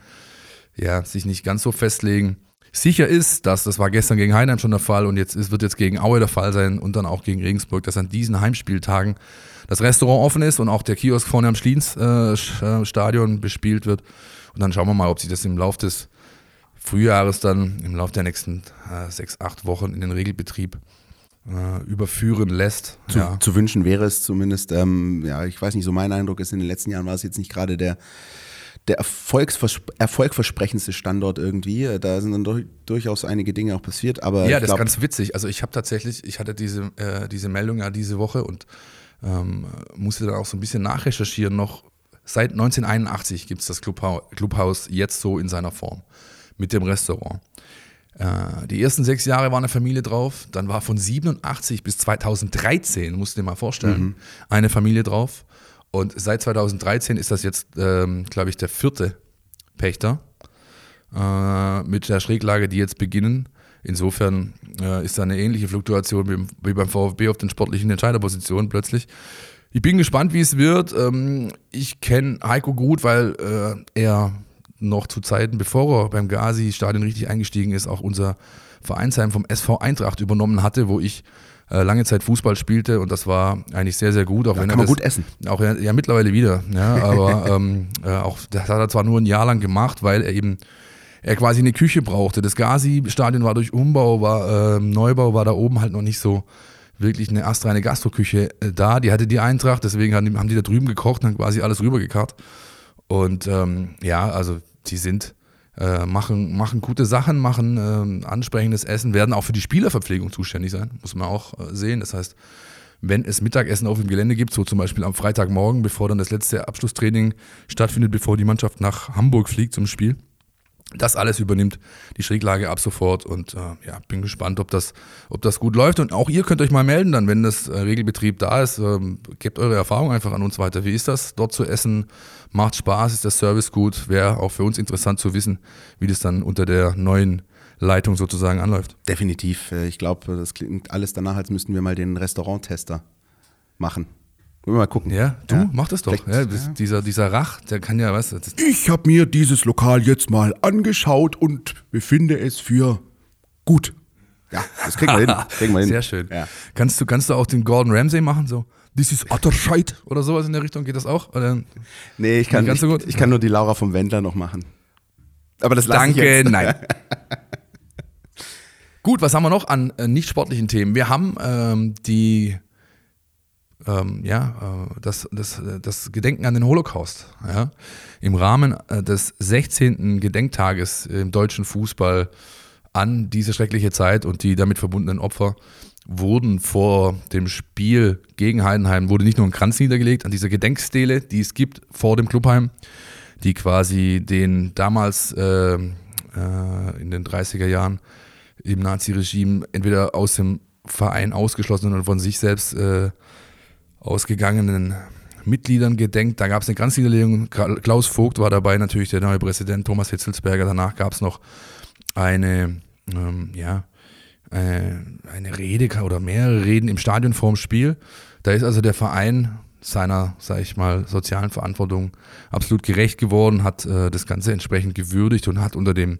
ja, sich nicht ganz so festlegen. Sicher ist, dass das war gestern gegen Heinheim schon der Fall und jetzt ist, wird jetzt gegen Aue der Fall sein und dann auch gegen Regensburg, dass an diesen Heimspieltagen das Restaurant offen ist und auch der Kiosk vorne am Schliens äh, Stadion bespielt wird. Und dann schauen wir mal, ob sich das im Laufe des Frühjahres dann, im Laufe der nächsten äh, sechs, acht Wochen in den Regelbetrieb äh, überführen lässt. Zu, ja. zu wünschen wäre es zumindest, ähm, ja, ich weiß nicht, so mein Eindruck ist, in den letzten Jahren war es jetzt nicht gerade der, der Erfolgsvers erfolgversprechendste Standort irgendwie. Da sind dann durch, durchaus einige Dinge auch passiert, aber Ja, das glaub, ist ganz witzig. Also ich habe tatsächlich, ich hatte diese, äh, diese Meldung ja diese Woche und ähm, musste dann auch so ein bisschen nachrecherchieren noch. Seit 1981 gibt es das Clubhaus, Clubhaus jetzt so in seiner Form mit dem Restaurant. Äh, die ersten sechs Jahre war eine Familie drauf, dann war von 87 bis 2013, musst du dir mal vorstellen, eine Familie drauf. Und seit 2013 ist das jetzt, ähm, glaube ich, der vierte Pächter äh, mit der Schräglage, die jetzt beginnen. Insofern äh, ist da eine ähnliche Fluktuation wie, wie beim VfB auf den sportlichen Entscheiderpositionen plötzlich. Ich bin gespannt, wie es wird. Ähm, ich kenne Heiko gut, weil äh, er noch zu Zeiten, bevor er beim Gazi-Stadion richtig eingestiegen ist, auch unser Vereinsheim vom SV Eintracht übernommen hatte, wo ich äh, lange Zeit Fußball spielte und das war eigentlich sehr, sehr gut. Auch Da wenn kann er man das, gut essen. Auch ja, ja mittlerweile wieder, ja, aber ähm, äh, auch das hat er zwar nur ein Jahr lang gemacht, weil er eben er quasi eine Küche brauchte. Das Gazi-Stadion war durch Umbau, war ähm, Neubau, war da oben halt noch nicht so wirklich eine astreine Gastroküche äh, da. Die hatte die Eintracht, deswegen haben die, haben die da drüben gekocht und haben quasi alles rübergekarrt. Und ähm, ja, also die sind äh, machen, machen gute Sachen, machen ähm, ansprechendes Essen, werden auch für die Spielerverpflegung zuständig sein, muss man auch äh, sehen. Das heißt, wenn es Mittagessen auf dem Gelände gibt, so zum Beispiel am Freitagmorgen, bevor dann das letzte Abschlusstraining stattfindet, bevor die Mannschaft nach Hamburg fliegt zum Spiel, Das alles übernimmt die Schräglage ab sofort und äh, ja, bin gespannt, ob das, ob das gut läuft. Und auch ihr könnt euch mal melden, dann, wenn das äh, Regelbetrieb da ist. Ähm, gebt eure Erfahrung einfach an uns weiter. Wie ist das, dort zu essen? Macht Spaß? Ist der Service gut? Wäre auch für uns interessant zu wissen, wie das dann unter der neuen Leitung sozusagen anläuft. Definitiv. Äh, Ich glaube, das klingt alles danach, als müssten wir mal den Restauranttester machen. Wollen wir mal gucken. Ja, du, Ja. mach das doch. Ja, das, Dieser, dieser Rach, der kann ja, was, das, Ich habe mir dieses Lokal jetzt mal angeschaut und befinde es für gut. Ja, das kriegen wir hin. Kriegen wir hin. Sehr schön. Ja. Kannst, du, kannst du auch den Gordon Ramsay machen? So, this is utter shite oder sowas in der Richtung? Geht das auch? Oder? Nee, ich kann, Nicht so ich, gut? ich kann nur die Laura vom Wendler noch machen. Aber das lasse ich Danke, nein. Gut, was haben wir noch an äh, nicht sportlichen Themen? Wir haben ähm, die, ähm, ja, äh, das, das, äh, das Gedenken an den Holocaust. Ja? Im Rahmen äh, des 16. Gedenktages im deutschen Fußball an diese schreckliche Zeit und die damit verbundenen Opfer wurden vor dem Spiel gegen Heidenheim, wurde nicht nur ein Kranz niedergelegt an dieser Gedenkstele, die es gibt vor dem Clubheim, die quasi den damals äh, äh, in den 30er Jahren im Naziregime entweder aus dem Verein ausgeschlossenen oder von sich selbst äh, ausgegangenen Mitgliedern gedenkt. Da gab es eine Kranzniederlegung. Kla- Klaus Vogt war dabei, natürlich der neue Präsident, Thomas Hitzelsberger. Danach gab es noch eine, ähm, ja, äh, eine Rede oder mehrere Reden im Stadion vorm Spiel. Da ist also der Verein seiner, sag ich mal, sozialen Verantwortung absolut gerecht geworden, hat äh, das Ganze entsprechend gewürdigt und hat unter dem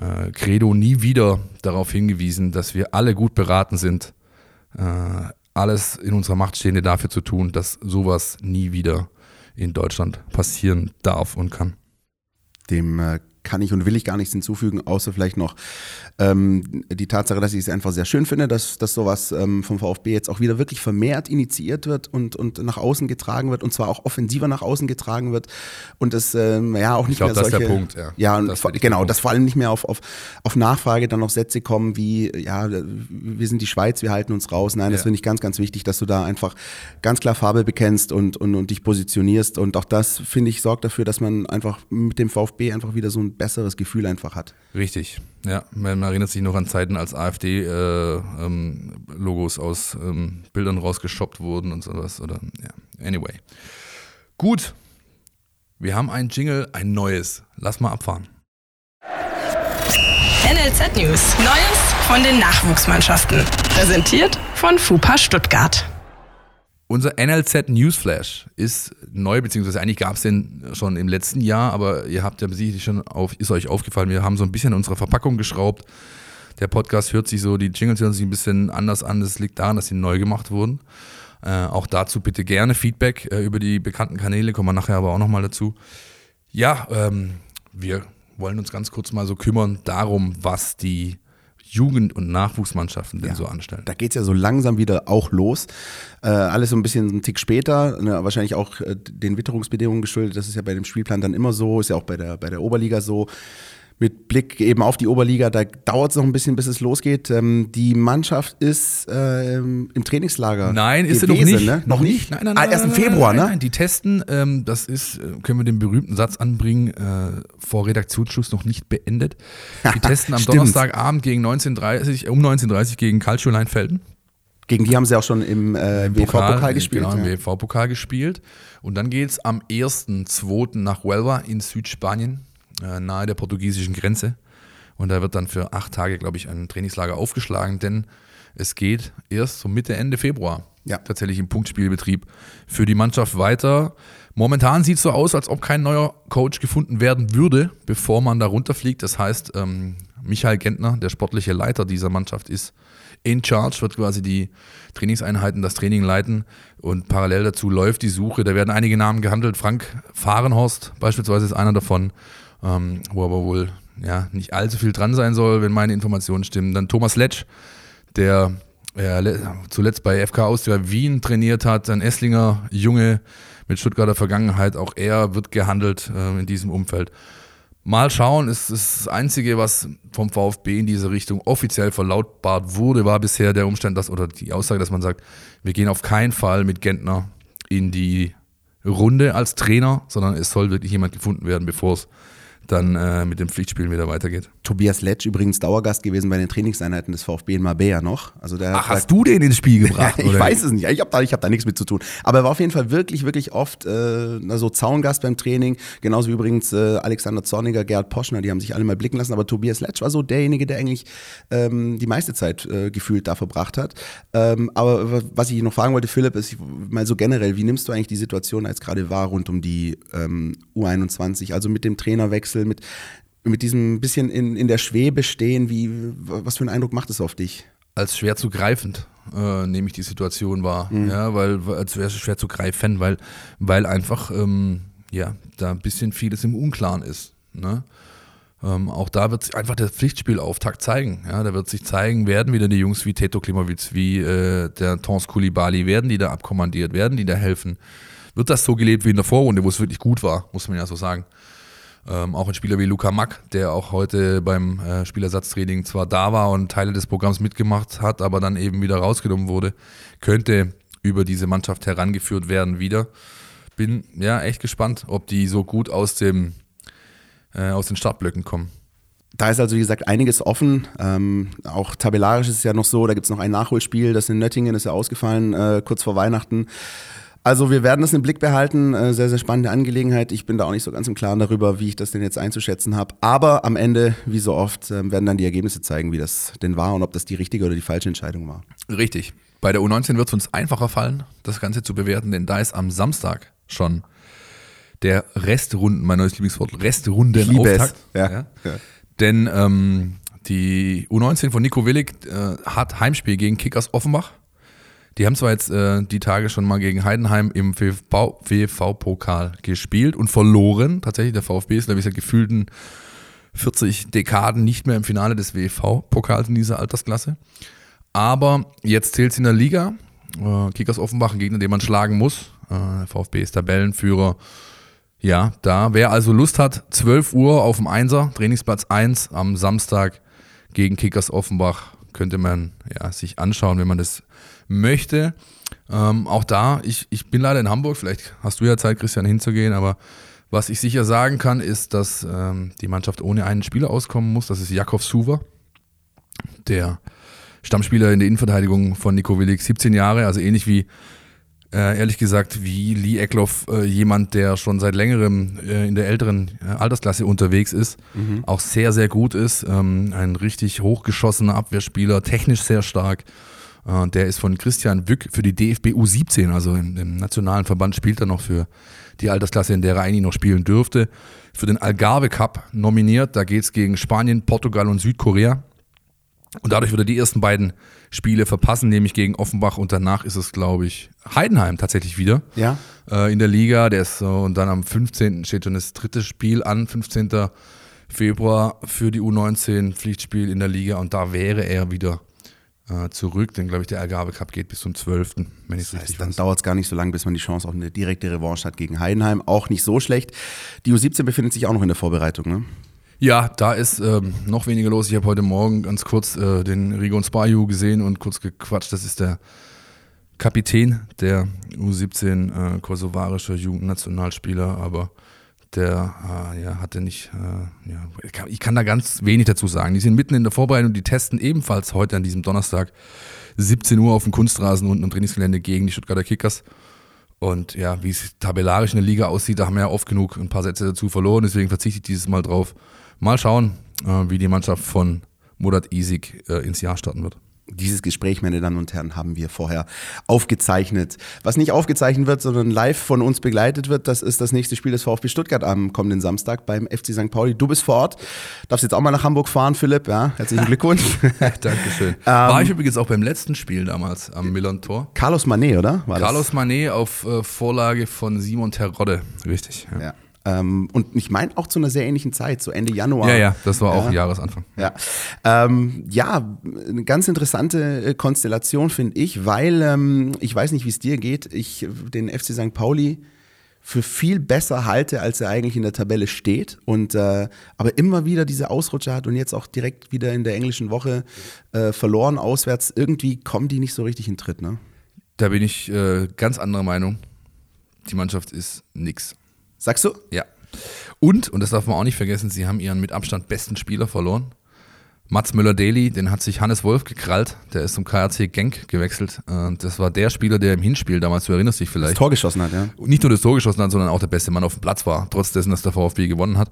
äh, Credo nie wieder darauf hingewiesen, dass wir alle gut beraten sind, äh, alles in unserer Macht Stehende dafür zu tun, dass sowas nie wieder in Deutschland passieren darf und kann. Dem äh, kann ich und will ich gar nichts hinzufügen, außer vielleicht noch ähm, die Tatsache, dass ich es einfach sehr schön finde, dass, dass sowas ähm, vom VfB jetzt auch wieder wirklich vermehrt initiiert wird und, und nach außen getragen wird und zwar auch offensiver nach außen getragen wird und es ähm, ja auch nicht glaub, mehr das ist solche der Punkt, ja. ja und Das vor, genau Punkt. dass vor allem nicht mehr auf, auf, auf Nachfrage dann noch Sätze kommen wie ja wir sind die Schweiz wir halten uns raus nein das Ja. finde ich ganz ganz wichtig dass du da einfach ganz klar Farbe bekennst und, und, und dich positionierst und auch das finde ich sorgt dafür dass man einfach mit dem VfB einfach wieder so ein besseres Gefühl einfach hat Richtig, ja. Man erinnert sich noch an Zeiten, als AfD-Logos aus ähm, Bildern rausgeschoppt wurden und sowas. Oder, ja. Anyway. Gut. Wir haben ein Jingle, ein neues. Lass mal abfahren. NLZ News. Neues von den Nachwuchsmannschaften. Präsentiert von FUPA Stuttgart. Unser NLZ Newsflash ist neu, beziehungsweise eigentlich gab es den schon im letzten Jahr, aber ihr habt ja sicherlich schon auf, ist euch aufgefallen, wir haben so ein bisschen an unserer Verpackung geschraubt. Der Podcast hört sich so, die Jingles hören sich ein bisschen anders an. Das liegt daran, dass sie neu gemacht wurden. Äh, auch dazu bitte gerne Feedback äh, über die bekannten Kanäle, kommen wir nachher aber auch nochmal dazu. Ja, ähm, wir wollen uns ganz kurz mal so kümmern darum, was die Jugend- und Nachwuchsmannschaften denn Ja. so anstellen. Da geht's ja so langsam wieder auch los. Äh, alles so ein bisschen einen Tick später, ne, wahrscheinlich auch äh, den Witterungsbedingungen geschuldet. Das ist ja bei dem Spielplan dann immer so, ist ja auch bei der, bei der Oberliga so. Mit Blick eben auf die Oberliga, da dauert es noch ein bisschen, bis es losgeht. Ähm, die Mannschaft ist ähm, im Trainingslager. Nein, ist sie noch nicht. Ne? Noch nicht. Nein, nein, ah, nein. erst im Februar, nein, ne? Nein, die testen, ähm, das ist, äh, können wir den berühmten Satz anbringen, äh, vor Redaktionsschluss noch nicht beendet. Die testen am. Donnerstagabend gegen 19.30 um 19.30 gegen Calcio Leinfelden. Gegen die haben sie auch schon im äh, WV-Pokal gespielt. Genau, im ja. WV-Pokal gespielt. Und dann geht's am 1.2. nach Huelva in Südspanien, äh, nahe der portugiesischen Grenze. Und da wird dann für acht Tage, glaube ich, ein Trainingslager aufgeschlagen, denn es geht erst so Mitte, Ende Februar Ja. tatsächlich im Punktspielbetrieb für die Mannschaft weiter. Momentan sieht es so aus, als ob kein neuer Coach gefunden werden würde, bevor man da runterfliegt. Das heißt, ähm, Michael Gentner, der sportliche Leiter dieser Mannschaft, ist in charge, wird quasi die Trainingseinheiten, das Training leiten und parallel dazu läuft die Suche. Da werden einige Namen gehandelt. Frank Fahrenhorst beispielsweise ist einer davon, ähm, wo aber wohl ja, nicht allzu viel dran sein soll, wenn meine Informationen stimmen. Dann Thomas Letsch, der ja, le- zuletzt bei FK Austria Wien trainiert hat, ein Esslinger Junge mit Stuttgarter Vergangenheit, auch er wird gehandelt äh, in diesem Umfeld. Mal schauen, ist ist das Einzige, was vom VfB in diese Richtung offiziell verlautbart wurde, war bisher der Umstand, dass, oder die Aussage, dass man sagt, wir gehen auf keinen Fall mit Gentner in die Runde als Trainer, sondern es soll wirklich jemand gefunden werden, bevor es dann äh, mit dem Pflichtspielen wieder weitergeht. Tobias Letsch übrigens Dauergast gewesen bei den Trainingseinheiten des VfB in Marbella noch. Also der Ach, hast du den ins Spiel gebracht? ich weiß es nicht. Ich habe da, ich hab da nichts mit zu tun. Aber er war auf jeden Fall wirklich, wirklich oft äh, so Zaungast beim Training. Genauso wie übrigens äh, Alexander Zorniger, Gerhard Poschner, die haben sich alle mal blicken lassen. Aber Tobias Letsch war so derjenige, der eigentlich ähm, die meiste Zeit äh, gefühlt da verbracht hat. Ähm, aber was ich noch fragen wollte, Philipp, ist mal so generell, wie nimmst du eigentlich die Situation, als gerade war, rund um die ähm, U21? Also mit dem Trainerwechsel, mit mit diesem bisschen in, in der Schwebe stehen, wie, was für einen Eindruck macht es auf dich? Als schwer zu greifend äh, nehme ich die Situation wahr. Mhm. Ja, weil als wäre es schwer zu greifen, weil, weil einfach ähm, ja, da ein bisschen vieles im Unklaren ist. Ne? Ähm, auch da wird sich einfach der Pflichtspielauftakt zeigen. Ja, da wird sich zeigen, werden wieder die Jungs wie Teto Klimowitz, wie äh, der Tons Koulibaly, werden die da abkommandiert, werden die da helfen? Wird das so gelebt wie in der Vorrunde, wo es wirklich gut war, muss man ja so sagen. Ähm, auch ein Spieler wie Luca Mack, der auch heute beim äh, Spielersatztraining zwar da war und Teile des Programms mitgemacht hat, aber dann eben wieder rausgenommen wurde, könnte über diese Mannschaft herangeführt werden wieder. Bin ja echt gespannt, ob die so gut aus, dem, äh, aus den Startblöcken kommen. Da ist also, wie gesagt, einiges offen. Ähm, auch tabellarisch ist es ja noch so, da gibt es noch ein Nachholspiel, das in Nöttingen ist ja ausgefallen, äh, kurz vor Weihnachten. Also wir werden das im Blick behalten. Äh, sehr, sehr spannende Angelegenheit. Ich bin da auch nicht so ganz im Klaren darüber, wie ich das denn jetzt einzuschätzen habe. Aber am Ende, wie so oft, ähm, werden dann die Ergebnisse zeigen, wie das denn war und ob das die richtige oder die falsche Entscheidung war. Richtig. Bei der U19 wird es uns einfacher fallen, das Ganze zu bewerten, denn da ist am Samstag schon der Restrunden, mein neues Lieblingswort, Restrundenauftakt. Ja. Ja. ja. Denn ähm, die U19 von Nico Willig äh, hat Heimspiel gegen Kickers Offenbach. Die haben zwar jetzt äh, die Tage schon mal gegen Heidenheim im WV-Pokal gespielt und verloren. Tatsächlich, der VfB ist, glaube ich, seit gefühlten 40 Dekaden nicht mehr im Finale des WV-Pokals in dieser Altersklasse. Aber jetzt zählt es in der Liga. Äh, Kickers Offenbach, ein Gegner, den man schlagen muss. Äh, VfB ist Tabellenführer. Ja, da. Wer also Lust hat, 12 Uhr auf dem Einser, Trainingsplatz 1 am Samstag gegen Kickers Offenbach, könnte man ja, sich anschauen, wenn man das möchte. Ähm, auch da, ich, ich bin leider in Hamburg, vielleicht hast du ja Zeit, Christian, hinzugehen, aber was ich sicher sagen kann, ist, dass ähm, die Mannschaft ohne einen Spieler auskommen muss. Das ist Jakov Suver, der Stammspieler in der Innenverteidigung von Nico Willig, 17 Jahre, also ähnlich wie, äh, ehrlich gesagt, wie Lee Eckloff, äh, jemand, der schon seit längerem äh, in der älteren äh, Altersklasse unterwegs ist, mhm. auch sehr, sehr gut ist. Ähm, ein richtig hochgeschossener Abwehrspieler, technisch sehr stark. Äh, der ist von Christian Wück für die DFB U17, also im, im, nationalen Verband spielt er noch für die Altersklasse, in der er eigentlich noch spielen dürfte. Für den Algarve Cup nominiert. Da geht es gegen Spanien, Portugal und Südkorea. Und dadurch wird er die ersten beiden Spiele verpassen, nämlich gegen Offenbach und danach ist es, glaube ich, Heidenheim tatsächlich wieder. Ja. Äh, in der Liga. Der ist so, und dann am 15. steht schon das dritte Spiel an, 15. Februar für die U19 Pflichtspiel in der Liga und da wäre er wieder äh, zurück. Denn, glaube ich, der Ergabe Cup geht bis zum 12., wenn ich es richtig Dann dauert es gar nicht so lange, bis man die Chance auf eine direkte Revanche hat gegen Heidenheim. Auch nicht so schlecht. Die U17 befindet sich auch noch in der Vorbereitung, ne? Ja, da ist ähm, noch weniger los. Ich habe heute Morgen ganz kurz äh, den Rigon Spaju gesehen und kurz gequatscht. Das ist der Kapitän der U17 äh, kosovarischer Jugendnationalspieler, aber der äh, ja, hatte nicht, äh, ja, ich kann da ganz wenig dazu sagen. Die sind mitten in der Vorbereitung, die testen ebenfalls heute an diesem Donnerstag 17 Uhr auf dem Kunstrasen unten im Trainingsgelände gegen die Stuttgarter Kickers. Und ja, wie es tabellarisch in der Liga aussieht, da haben wir ja oft genug ein paar Sätze dazu verloren, deswegen verzichte ich dieses Mal drauf. Mal schauen, äh, wie die Mannschaft von Murat Isik äh, ins Jahr starten wird. Dieses Gespräch, meine Damen und Herren, haben wir vorher aufgezeichnet. Was nicht aufgezeichnet wird, sondern live von uns begleitet wird, das ist das nächste Spiel des VfB Stuttgart am kommenden Samstag beim FC St. Pauli. Du bist vor Ort, darfst jetzt auch mal nach Hamburg fahren, Philipp. Ja, herzlichen Glückwunsch. Dankeschön. War ähm, ich übrigens auch beim letzten Spiel damals am Millern-Tor. Carlos Manet, oder? War Carlos das? Manet auf äh, Vorlage von Simon Terodde. Richtig. Ja. ja. Ähm, und ich meine auch zu einer sehr ähnlichen Zeit, so Ende Januar. Ja, ja, das war auch ja. Jahresanfang. Ja, ähm, ja eine ganz interessante äh, Konstellation finde ich, weil ähm, ich weiß nicht, wie es dir geht, ich den FC St. Pauli für viel besser halte, als er eigentlich in der Tabelle steht. Und äh, aber immer wieder diese Ausrutscher hat und jetzt auch direkt wieder in der englischen Woche äh, verloren auswärts. Irgendwie kommen die nicht so richtig in Tritt, ne? Da bin ich äh, ganz anderer Meinung. Die Mannschaft ist nix. Sagst du? Ja. Und, und das darf man auch nicht vergessen, sie haben ihren mit Abstand besten Spieler verloren. Mats Müller-Daly, den hat sich Hannes Wolf gekrallt. Der ist zum KRC Genk gewechselt. Und das war der Spieler, der im Hinspiel damals, du erinnerst dich vielleicht. Das Tor geschossen hat, ja. Nicht nur das Tor geschossen hat, sondern auch der beste Mann auf dem Platz war, trotz dessen, dass der VfB gewonnen hat.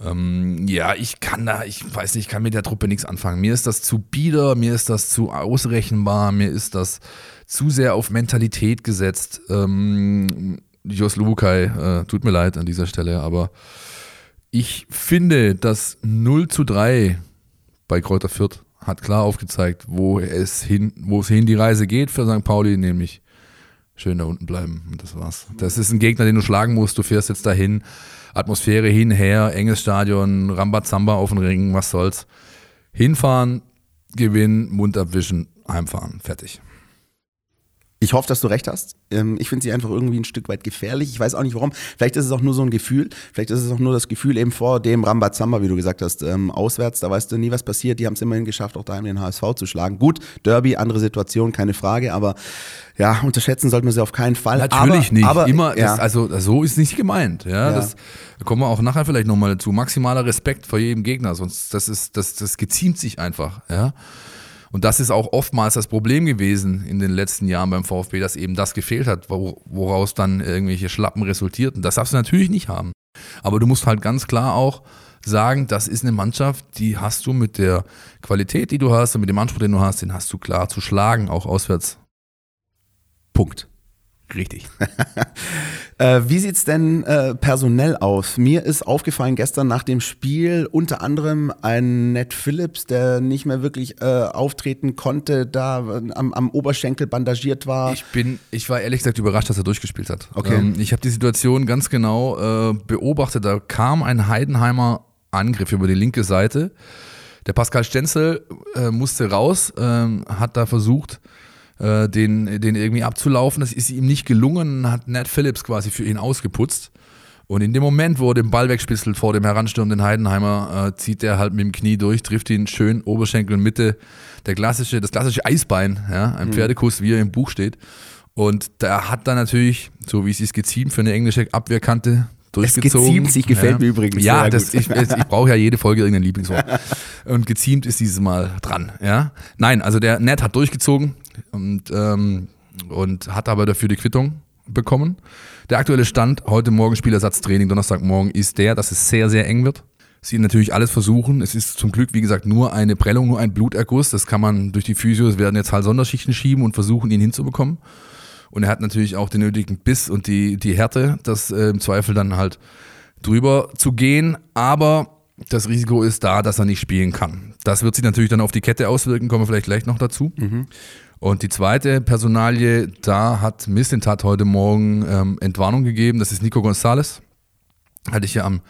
Ähm, ja, ich kann da, ich weiß nicht, ich kann mit der Truppe nichts anfangen. Mir ist das zu bieder, mir ist das zu ausrechenbar, mir ist das zu sehr auf Mentalität gesetzt. Ähm, Jos Lubukai, äh, tut mir leid an dieser Stelle, aber ich finde, dass 0 zu 3 bei Kräuter Fürth hat klar aufgezeigt, wo es hin, wo es hin die Reise geht für St. Pauli, nämlich schön da unten bleiben. Und das war's. Das ist ein Gegner, den du schlagen musst. Du fährst jetzt dahin. Atmosphäre hin, her, enges Stadion, Rambazamba auf den Ring, was soll's. Hinfahren, gewinnen, Mund abwischen, heimfahren, fertig. Ich hoffe, dass du recht hast. Ähm, ich finde sie einfach irgendwie ein Stück weit gefährlich. Ich weiß auch nicht warum. Vielleicht ist es auch nur so ein Gefühl. Vielleicht ist es auch nur das Gefühl eben vor dem Rambazamba, wie du gesagt hast, ähm, auswärts. Da weißt du nie, was passiert. Die haben es immerhin geschafft, auch daheim den HSV zu schlagen. Gut, Derby, andere Situation, keine Frage. Aber ja, unterschätzen sollten wir sie auf keinen Fall. Natürlich aber, nicht. Aber, Immer, ja. das, also so ist nicht gemeint. Ja, Ja. Das da kommen wir auch nachher vielleicht nochmal dazu. Maximaler Respekt vor jedem Gegner, sonst das ist, das, das geziemt sich einfach. Ja. Und das ist auch oftmals das Problem gewesen in den letzten Jahren beim VfB, dass eben das gefehlt hat, wo- woraus dann irgendwelche Schlappen resultierten. Das darfst du natürlich nicht haben. Aber du musst halt ganz klar auch sagen, das ist eine Mannschaft, die hast du mit der Qualität, die du hast und mit dem Anspruch, den du hast, den hast du klar zu schlagen, auch auswärts. Punkt. Richtig. Äh, wie sieht's denn äh, personell aus? Mir ist aufgefallen gestern nach dem Spiel unter anderem ein Ned Phillips, der nicht mehr wirklich äh, auftreten konnte, da äh, am, am Oberschenkel bandagiert war. Ich bin, ich war ehrlich gesagt überrascht, dass er durchgespielt hat. Okay. Ähm, ich habe die Situation ganz genau äh, beobachtet. Da kam ein Heidenheimer Angriff über die linke Seite. Der Pascal Stenzel äh, musste raus, ähm, hat da versucht, äh, den, den irgendwie abzulaufen. Das ist ihm nicht gelungen, hat Nat Phillips quasi für ihn ausgeputzt. Und in dem Moment, wo er den Ball wegspitzelt vor dem heranstürmenden Heidenheimer, äh, zieht er halt mit dem Knie durch, trifft ihn schön Oberschenkel Mitte. Der klassische, das klassische Eisbein, ja, ein Pferdekuss, wie er im Buch steht. Und da hat dann natürlich, so wie es sich geziemt für eine englische Abwehrkante, durchgezogen. geziemt sich gefällt mir übrigens Ja, das, ich, ich brauche ja jede Folge irgendein Lieblingswort. Und geziemt ist dieses Mal dran. Ja? Nein, also der Ned hat durchgezogen und, ähm, und hat aber dafür die Quittung bekommen. Der aktuelle Stand, heute Morgen Spielersatztraining, Donnerstagmorgen, ist der, dass es sehr, sehr eng wird. Sie natürlich alles versuchen. Es ist zum Glück, wie gesagt, nur eine Prellung, nur ein Bluterguss. Das kann man durch die Physios, werden jetzt halt Sonderschichten schieben und versuchen, ihn hinzubekommen. Und er hat natürlich auch den nötigen Biss und die, die Härte, das äh, im Zweifel dann halt drüber zu gehen. Aber das Risiko ist da, dass er nicht spielen kann. Das wird sich natürlich dann auf die Kette auswirken, kommen wir vielleicht gleich noch dazu. Und die zweite Personalie, da hat Mislintat heute Morgen ähm, Entwarnung gegeben. Das ist Nico Gonzalez. Hatte ich ja am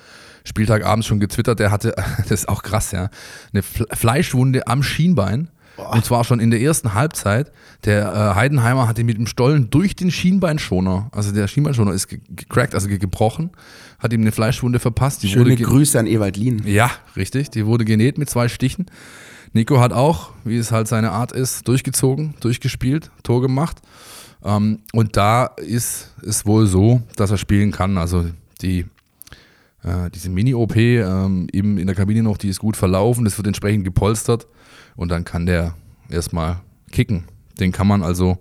Spieltagabend schon getwittert. Der hatte, das ist auch krass, ja, eine Fle- Fleischwunde am Schienbein. Und zwar schon in der ersten Halbzeit. Der äh, Heidenheimer hat ihn mit dem Stollen durch den Schienbeinschoner, also der Schienbeinschoner ist ge- gecrackt, also ge- gebrochen, hat ihm eine Fleischwunde verpasst. Die Schöne Grüße an Ewald Lien. ja, richtig. Die wurde genäht mit zwei Stichen. Nico hat auch, wie es halt seine Art ist, durchgezogen, durchgespielt, Tor gemacht. Ähm, und da ist es wohl so, dass er spielen kann. Also die, äh, diese Mini-OP ähm, eben in der Kabine noch, die ist gut verlaufen. Das wird entsprechend gepolstert. Und dann kann der erstmal kicken. Den kann man also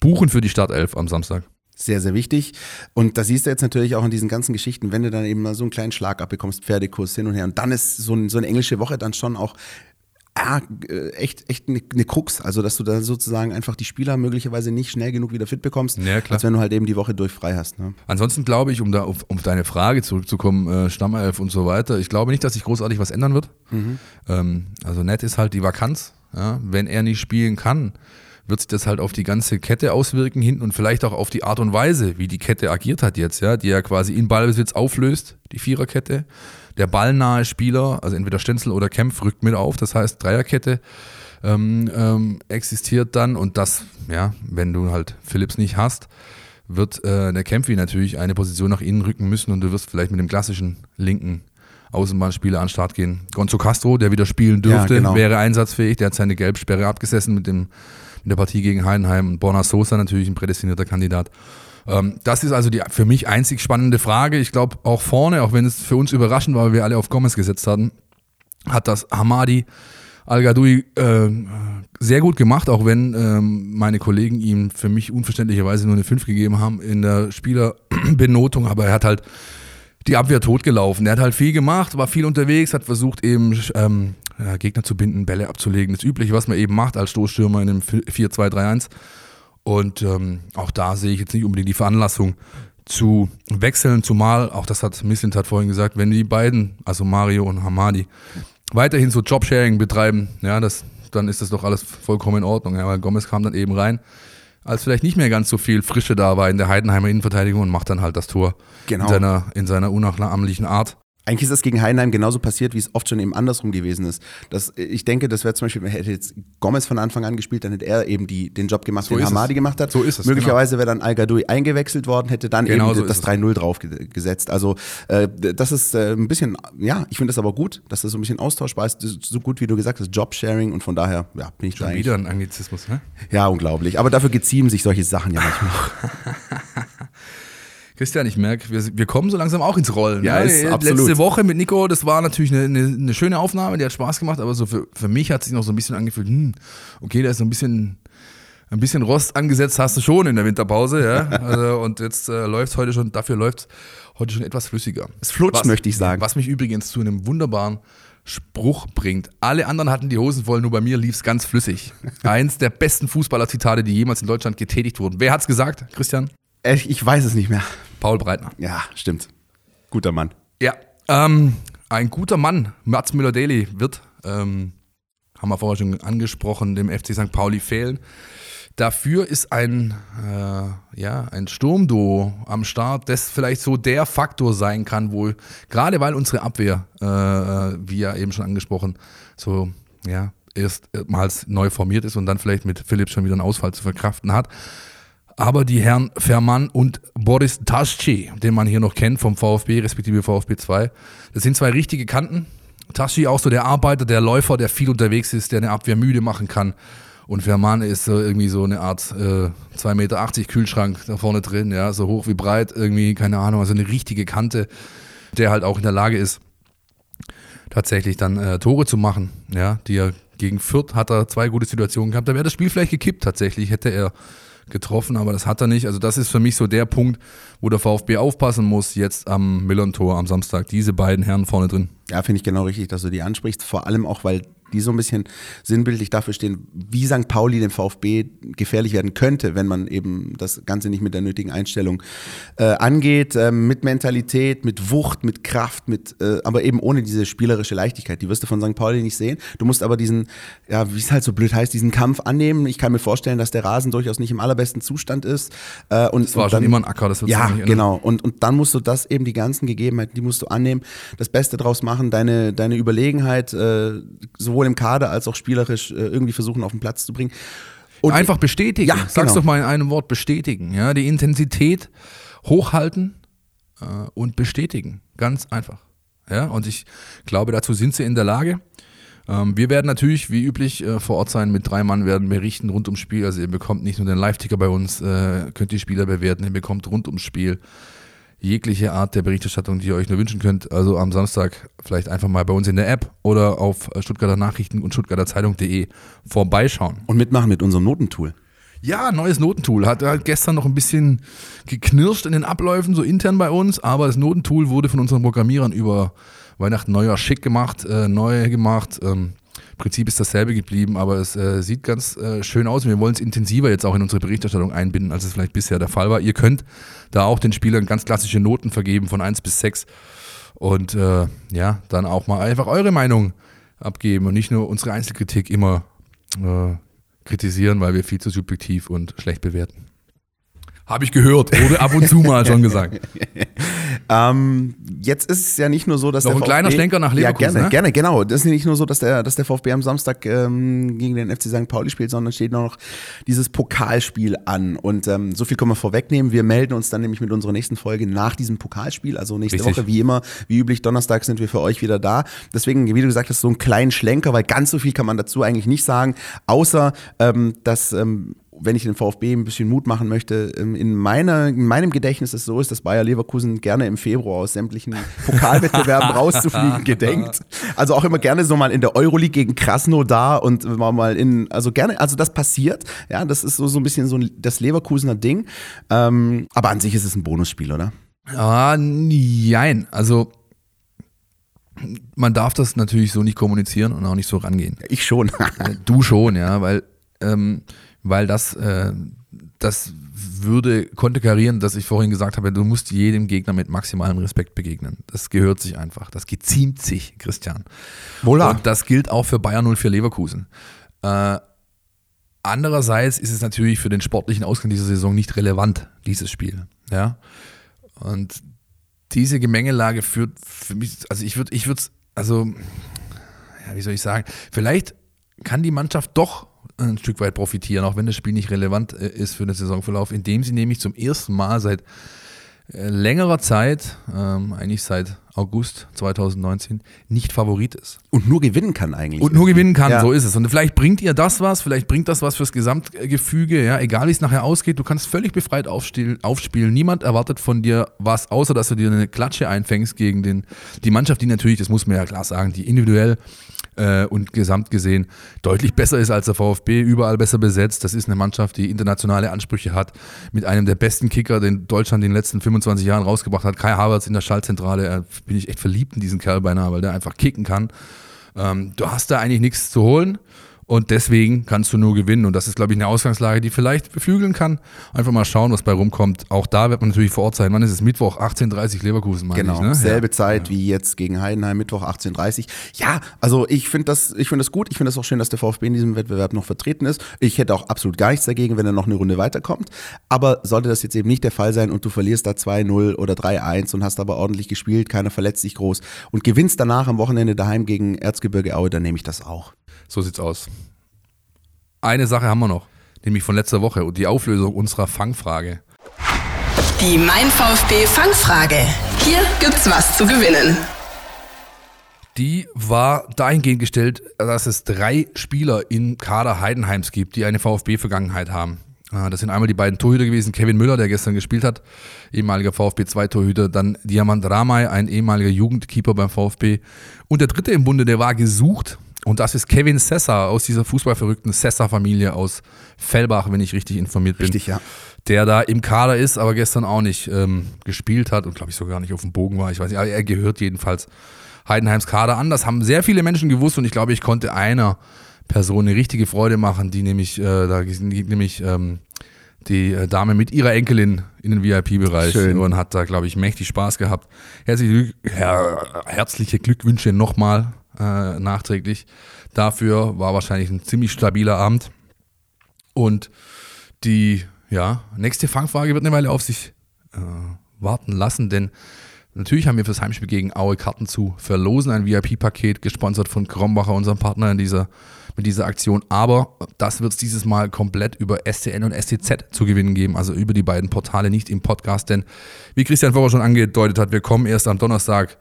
buchen für die Startelf am Samstag. Sehr, sehr wichtig. Und da siehst du jetzt natürlich auch in diesen ganzen Geschichten, wenn du dann eben mal so einen kleinen Schlag abbekommst, Pferdekurs hin und her. Und dann ist so, ein, so eine englische Woche dann schon auch ja, äh, echt, echt eine, eine Krux. Also, dass du da sozusagen einfach die Spieler möglicherweise nicht schnell genug wieder fit bekommst, Ja, klar. als wenn du halt eben die Woche durch frei hast. Ne? Ansonsten glaube ich, um da auf, auf deine Frage zurückzukommen, äh, Stammelf und so weiter, ich glaube nicht, dass sich großartig was ändern wird. Ähm, also nett ist halt die Vakanz. Ja? Wenn er nicht spielen kann, wird sich das halt auf die ganze Kette auswirken hinten und vielleicht auch auf die Art und Weise, wie die Kette agiert hat jetzt, ja, die ja quasi in Ballbesitz auflöst, die Viererkette. Der ballnahe Spieler, also entweder Stenzel oder Kempf, rückt mit auf, das heißt Dreierkette ähm, ähm, existiert dann und das, ja, wenn du halt Phillips nicht hast, wird äh, der Kempfi natürlich eine Position nach innen rücken müssen und du wirst vielleicht mit dem klassischen linken Außenbahnspieler an den Start gehen. Gonzo Castro, der wieder spielen dürfte, Ja, genau. wäre einsatzfähig, der hat seine Gelbsperre abgesessen mit, dem, mit der Partie gegen Heidenheim und Borna Sosa natürlich ein prädestinierter Kandidat. Ähm, das ist also die für mich einzig spannende Frage. Ich glaube auch vorne, auch wenn es für uns überraschend war, weil wir alle auf Gomez gesetzt hatten, hat das Hamadi Al-Gadoui äh, sehr gut gemacht, auch wenn ähm, meine Kollegen ihm für mich unverständlicherweise nur eine 5 gegeben haben in der Spielerbenotung, aber er hat halt die Abwehr totgelaufen. Er hat halt viel gemacht, war viel unterwegs, hat versucht eben ähm, Gegner zu binden, Bälle abzulegen. Das Übliche, was man eben macht als Stoßstürmer in einem 4-2-3-1. Und ähm, auch da sehe ich jetzt nicht unbedingt die Veranlassung zu wechseln, zumal, auch das hat Mislint hat vorhin gesagt, wenn die beiden, also Mario und Hamadi, weiterhin so Jobsharing betreiben, ja, das, dann ist das doch alles vollkommen in Ordnung. Ja, weil Gomez kam dann eben rein, als vielleicht nicht mehr ganz so viel Frische da war in der Heidenheimer Innenverteidigung und macht dann halt das Tor Genau. in seiner, in seiner unnachahmlichen Art. Eigentlich ist das gegen Heidenheim genauso passiert, wie es oft schon eben andersrum gewesen ist. Das, ich denke, das wäre zum Beispiel, hätte jetzt Gomez von Anfang an gespielt, dann hätte er eben die, den Job gemacht, So den ist es. Hamadi gemacht hat. So ist es, Möglicherweise wäre dann Al-Gadoui eingewechselt worden, hätte dann Genau eben so das ist es. 3-0 drauf ge- gesetzt. Also äh, das ist äh, ein bisschen, ja, ich finde das aber gut, dass das so ein bisschen austauschbar ist. Ist so gut, wie du gesagt hast, Jobsharing und von daher, ja, bin ich da Schon eigentlich- wieder ein Anglizismus, ne? Ja, unglaublich. Aber dafür geziehen sich solche Sachen ja manchmal. Christian, ich merke, wir, wir kommen so langsam auch ins Rollen. Ja, ne? ist absolut. Letzte Woche mit Nico, das war natürlich eine, eine, eine schöne Aufnahme, die hat Spaß gemacht, aber so für, für mich hat sich noch so ein bisschen angefühlt, hm, okay, da ist so ein bisschen, ein bisschen Rost angesetzt hast du schon in der Winterpause, ja. Also, und jetzt äh, läuft es heute schon, dafür läuft es heute schon etwas flüssiger. Es flutscht, möchte ich sagen. Was mich übrigens zu einem wunderbaren Spruch bringt. Alle anderen hatten die Hosen voll, nur bei mir lief es ganz flüssig. Eins der besten Fußballer-Zitate, die jemals in Deutschland getätigt wurden. Wer hat's gesagt, Christian? Äh, Ich weiß es nicht mehr. Paul Breitner. Ja, stimmt. Guter Mann. Ja, ähm, ein guter Mann, Mats Müller-Daly, wird, ähm, haben wir vorher schon angesprochen, dem FC St. Pauli fehlen. Dafür ist ein, äh, ja, ein Sturmduo am Start, das vielleicht so der Faktor sein kann, wohl, gerade weil unsere Abwehr, äh, wie ja eben schon angesprochen, so, ja, erstmals neu formiert ist und dann vielleicht mit Philipp schon wieder einen Ausfall zu verkraften hat. Aber die Herren Ferman und Boris Tasci, den man hier noch kennt vom VfB, respektive VfB 2, das sind zwei richtige Kanten. Tasci auch so der Arbeiter, der Läufer, der viel unterwegs ist, der eine Abwehr müde machen kann. Und Ferman ist so irgendwie so eine Art äh, 2,80 Meter Kühlschrank da vorne drin, ja, so hoch wie breit, irgendwie, keine Ahnung, also eine richtige Kante, der halt auch in der Lage ist, tatsächlich dann äh, Tore zu machen. Ja, die er gegen Fürth hat er zwei gute Situationen gehabt. Da wäre das Spiel vielleicht gekippt tatsächlich, hätte er getroffen, aber das hat er nicht. Also das ist für mich so der Punkt, wo der VfB aufpassen muss, jetzt am Millern-Tor am Samstag. Diese beiden Herren vorne drin. Ja, finde ich genau richtig, dass du die ansprichst. Vor allem auch, weil die so ein bisschen sinnbildlich dafür stehen, wie St. Pauli dem VfB gefährlich werden könnte, wenn man eben das Ganze nicht mit der nötigen Einstellung äh, angeht, äh, mit Mentalität, mit Wucht, mit Kraft, mit, äh, aber eben ohne diese spielerische Leichtigkeit. Die wirst du von St. Pauli nicht sehen. Du musst aber diesen, ja, wie es halt so blöd heißt, diesen Kampf annehmen. Ich kann mir vorstellen, dass der Rasen durchaus nicht im allerbesten Zustand ist. Äh, und, Es war und schon dann- immer ein Acker, das wird ja, nicht genau. Und, und dann musst du das eben, die ganzen Gegebenheiten, die musst du annehmen, das Beste draus machen, deine, deine Überlegenheit äh, sowohl im Kader als auch spielerisch äh, irgendwie versuchen auf den Platz zu bringen. Und Einfach bestätigen. Ja, Sag's genau. doch mal in einem Wort, bestätigen. Ja, die Intensität hochhalten äh, und bestätigen. Ganz einfach. Ja, und ich glaube, dazu sind sie in der Lage. Ähm, wir werden natürlich, wie üblich, äh, vor Ort sein. Mit drei Mann werden berichten rund ums Spiel. Also ihr bekommt nicht nur den Live-Ticker bei uns, äh, könnt die Spieler bewerten, ihr bekommt rund ums Spiel jegliche Art der Berichterstattung, die ihr euch nur wünschen könnt. Also am Samstag vielleicht einfach mal bei uns in der App oder auf Stuttgarter Nachrichten und stuttgarterzeitung.de vorbeischauen. Und mitmachen mit unserem Notentool. Ja, neues Notentool. Hat halt gestern noch ein bisschen geknirscht in den Abläufen, so intern bei uns, aber das Notentool wurde von unseren Programmierern über Weihnachten, Neujahr schick gemacht, äh, neu gemacht. Ähm, Prinzip ist dasselbe geblieben, aber es äh, sieht ganz äh, schön aus. Wir wollen es intensiver jetzt auch in unsere Berichterstattung einbinden, als es vielleicht bisher der Fall war. Ihr könnt da auch den Spielern ganz klassische Noten vergeben von 1 bis 6 und äh, ja, dann auch mal einfach eure Meinung abgeben und nicht nur unsere Einzelkritik immer äh, kritisieren, weil wir viel zu subjektiv und schlecht bewerten. Habe ich gehört, wurde ab und zu mal schon gesagt. Ähm, jetzt ist es ja nicht nur so, dass Noch der ein kleiner Schlenker nach Leverkusen, Ja, gerne, ne? gerne, genau. Das ist nicht nur so, dass der, dass der VfB am Samstag ähm, gegen den FC St. Pauli spielt, sondern steht noch dieses Pokalspiel an. Und ähm, so viel können wir vorwegnehmen. Wir melden uns dann nämlich mit unserer nächsten Folge nach diesem Pokalspiel. Also nächste Richtig. Woche, wie immer, wie üblich, Donnerstag sind wir für euch wieder da. Deswegen, wie du gesagt hast, so ein kleinen Schlenker, weil ganz so viel kann man dazu eigentlich nicht sagen, außer, ähm, dass ähm, wenn ich den VfB ein bisschen Mut machen möchte, ähm, in, meiner, in meinem Gedächtnis ist es so ist, dass Bayer Leverkusen gerne im Februar aus sämtlichen Pokalwettbewerben rauszufliegen gedenkt. Also auch immer gerne so mal in der Euroleague gegen Krasnodar und mal in, also gerne, also das passiert. Ja, das ist so, so ein bisschen so das Leverkusener Ding. Ähm, aber an sich ist es ein Bonusspiel, oder? Ah, nein. Also man darf das natürlich so nicht kommunizieren und auch nicht so rangehen. Ich schon. du schon, ja, weil, ähm, weil das, äh, das würde konterkarieren, dass ich vorhin gesagt habe, du musst jedem Gegner mit maximalem Respekt begegnen. Das gehört sich einfach. Das geziemt sich, Christian. Wohla. Und das gilt auch für Bayern 04 Leverkusen. Äh, andererseits ist es natürlich für den sportlichen Ausgang dieser Saison nicht relevant, dieses Spiel. Ja. Und diese Gemengelage führt für mich, also ich würde, ich würde also, ja, wie soll ich sagen, vielleicht kann die Mannschaft doch ein Stück weit profitieren, auch wenn das Spiel nicht relevant äh, ist für den Saisonverlauf, indem sie nämlich zum ersten Mal seit äh, längerer Zeit, ähm, eigentlich seit August 2019, nicht Favorit ist. Und nur gewinnen kann eigentlich. Und nur gewinnen kann, ja. so ist es. Und vielleicht bringt ihr das was, vielleicht bringt das was fürs Gesamtgefüge, ja, egal wie es nachher ausgeht, du kannst völlig befreit aufspielen. Niemand erwartet von dir was, außer dass du dir eine Klatsche einfängst gegen den, die Mannschaft, die natürlich, das muss man ja klar sagen, die individuell äh, und gesamt gesehen deutlich besser ist als der VfB, überall besser besetzt. Das ist eine Mannschaft, die internationale Ansprüche hat, mit einem der besten Kicker, den Deutschland in den letzten 25 Jahren rausgebracht hat. Kai Havertz in der Schallzentrale, äh, bin ich echt verliebt in diesen Kerl beinahe, weil der einfach kicken kann. Ähm, du hast da eigentlich nichts zu holen. Und deswegen kannst du nur gewinnen. Und das ist, glaube ich, eine Ausgangslage, die vielleicht beflügeln kann. Einfach mal schauen, was bei rumkommt. Auch da wird man natürlich vor Ort sein. Wann ist es? Mittwoch, 18.30 Leverkusen, meine genau, ich. Ne? Selbe ja. Zeit ja. wie jetzt gegen Heidenheim, Mittwoch, 18.30 Ja, also ich finde das, ich finde das gut. Ich finde es auch schön, dass der VfB in diesem Wettbewerb noch vertreten ist. Ich hätte auch absolut gar nichts dagegen, wenn er noch eine Runde weiterkommt. Aber sollte das jetzt eben nicht der Fall sein und du verlierst da 2-0 oder 3-1 und hast aber ordentlich gespielt, keiner verletzt sich groß und gewinnst danach am Wochenende daheim gegen Erzgebirge Aue, dann nehme ich das auch. So sieht's aus. Eine Sache haben wir noch, nämlich von letzter Woche und die Auflösung unserer Fangfrage. Die Mein VfB Fangfrage. Hier gibt's was zu gewinnen. Die war dahingehend gestellt, dass es drei Spieler im Kader Heidenheims gibt, die eine VfB-Vergangenheit haben. Ah, das sind einmal die beiden Torhüter gewesen, Kevin Müller, der gestern gespielt hat, ehemaliger VfB 2-Torhüter, dann Diamant Ramay, ein ehemaliger Jugendkeeper beim VfB. Und der dritte im Bunde, der war gesucht, und das ist Kevin Sessa aus dieser fußballverrückten Sessa-Familie aus Fellbach, wenn ich richtig informiert bin. Richtig, ja. Der da im Kader ist, aber gestern auch nicht ähm, gespielt hat und glaube ich sogar nicht auf dem Bogen war. Ich weiß nicht, aber er gehört jedenfalls Heidenheims Kader an. Das haben sehr viele Menschen gewusst und ich glaube, ich konnte einer Person eine richtige Freude machen, die nämlich, äh, da nämlich ähm, die äh, Dame mit ihrer Enkelin in den VIP-Bereich und hat da, glaube ich, mächtig Spaß gehabt. Herzliche, her, herzliche Glückwünsche nochmal äh, nachträglich. Dafür war wahrscheinlich ein ziemlich stabiler Abend. Und die ja, nächste Fangfrage wird eine Weile auf sich äh, warten lassen, denn natürlich haben wir fürs Heimspiel gegen Aue Karten zu verlosen, ein VIP-Paket, gesponsert von Krombacher, unserem Partner in dieser, mit dieser Aktion. Aber das wird es dieses Mal komplett über STN und STZ zu gewinnen geben, also über die beiden Portale, nicht im Podcast, denn wie Christian vorher schon angedeutet hat, wir kommen erst am Donnerstag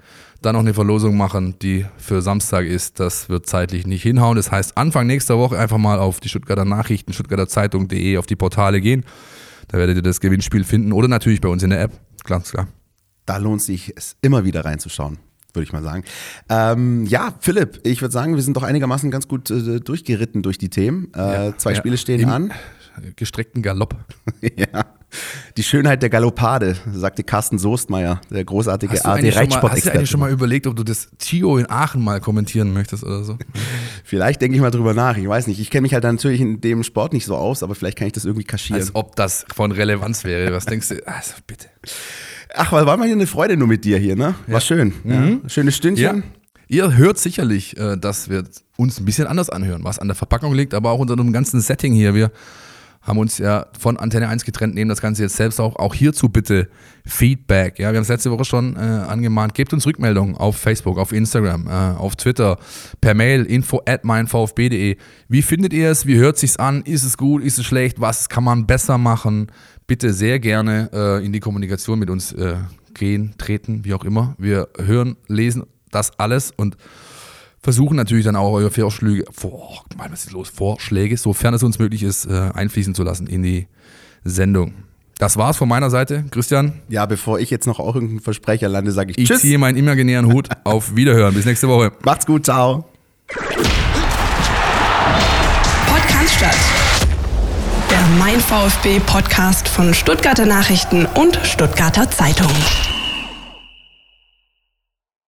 dann noch eine Verlosung machen, die für Samstag ist. Das wird zeitlich nicht hinhauen. Das heißt, Anfang nächster Woche einfach mal auf die Stuttgarter Nachrichten, stuttgarterzeitung.de, auf die Portale gehen. Da werdet ihr das Gewinnspiel finden oder natürlich bei uns in der App. Ganz klar. Da lohnt sich es immer wieder reinzuschauen würde ich mal sagen. Ähm, ja, Philipp, ich würde sagen, wir sind doch einigermaßen ganz gut äh, durchgeritten durch die Themen. Äh, ja, zwei ja. Spiele stehen an. Gestreckten Galopp. ja. Die Schönheit der Galoppade, sagte Carsten Soestmeier, der großartige AD-Reitsport-Experte. Hast du eigentlich schon mal überlegt, ob du das Tio in Aachen mal kommentieren möchtest oder so? vielleicht denke ich mal drüber nach. Ich weiß nicht. Ich kenne mich halt natürlich in dem Sport nicht so aus, aber vielleicht kann ich das irgendwie kaschieren. Als ob das von Relevanz wäre. Was denkst du? Also bitte. Ach, war mal hier eine Freude nur mit dir hier, ne? War ja. schön. Mhm. Ja. Schönes Stündchen. Ja. Ihr hört sicherlich, äh, dass wir uns ein bisschen anders anhören, was an der Verpackung liegt, aber auch unter dem ganzen Setting hier. Wir haben uns ja von Antenne 1 getrennt, nehmen das Ganze jetzt selbst auch. Auch hierzu bitte Feedback. Ja, wir haben es letzte Woche schon äh, angemahnt. Gebt uns Rückmeldungen auf Facebook, auf Instagram, äh, auf Twitter, per Mail info at meinvfb.de. Wie findet ihr es? Wie hört sich's an? Ist es gut? Ist es schlecht? Was kann man besser machen? Bitte sehr gerne äh, in die Kommunikation mit uns äh, gehen, treten, wie auch immer. Wir hören, lesen das alles und versuchen natürlich dann auch eure Vorschläge, vor, Mann, was ist los? Vorschläge, sofern es uns möglich ist, äh, einfließen zu lassen in die Sendung. Das war's von meiner Seite. Christian, Ja, bevor ich jetzt noch auch irgendeinen Versprecher lande, sage ich, ich Tschüss. ziehe meinen imaginären Hut. Auf Wiederhören. Bis nächste Woche. Macht's gut, ciao. Podcast statt. Der Mein VfB Podcast von Stuttgarter Nachrichten und Stuttgarter Zeitung.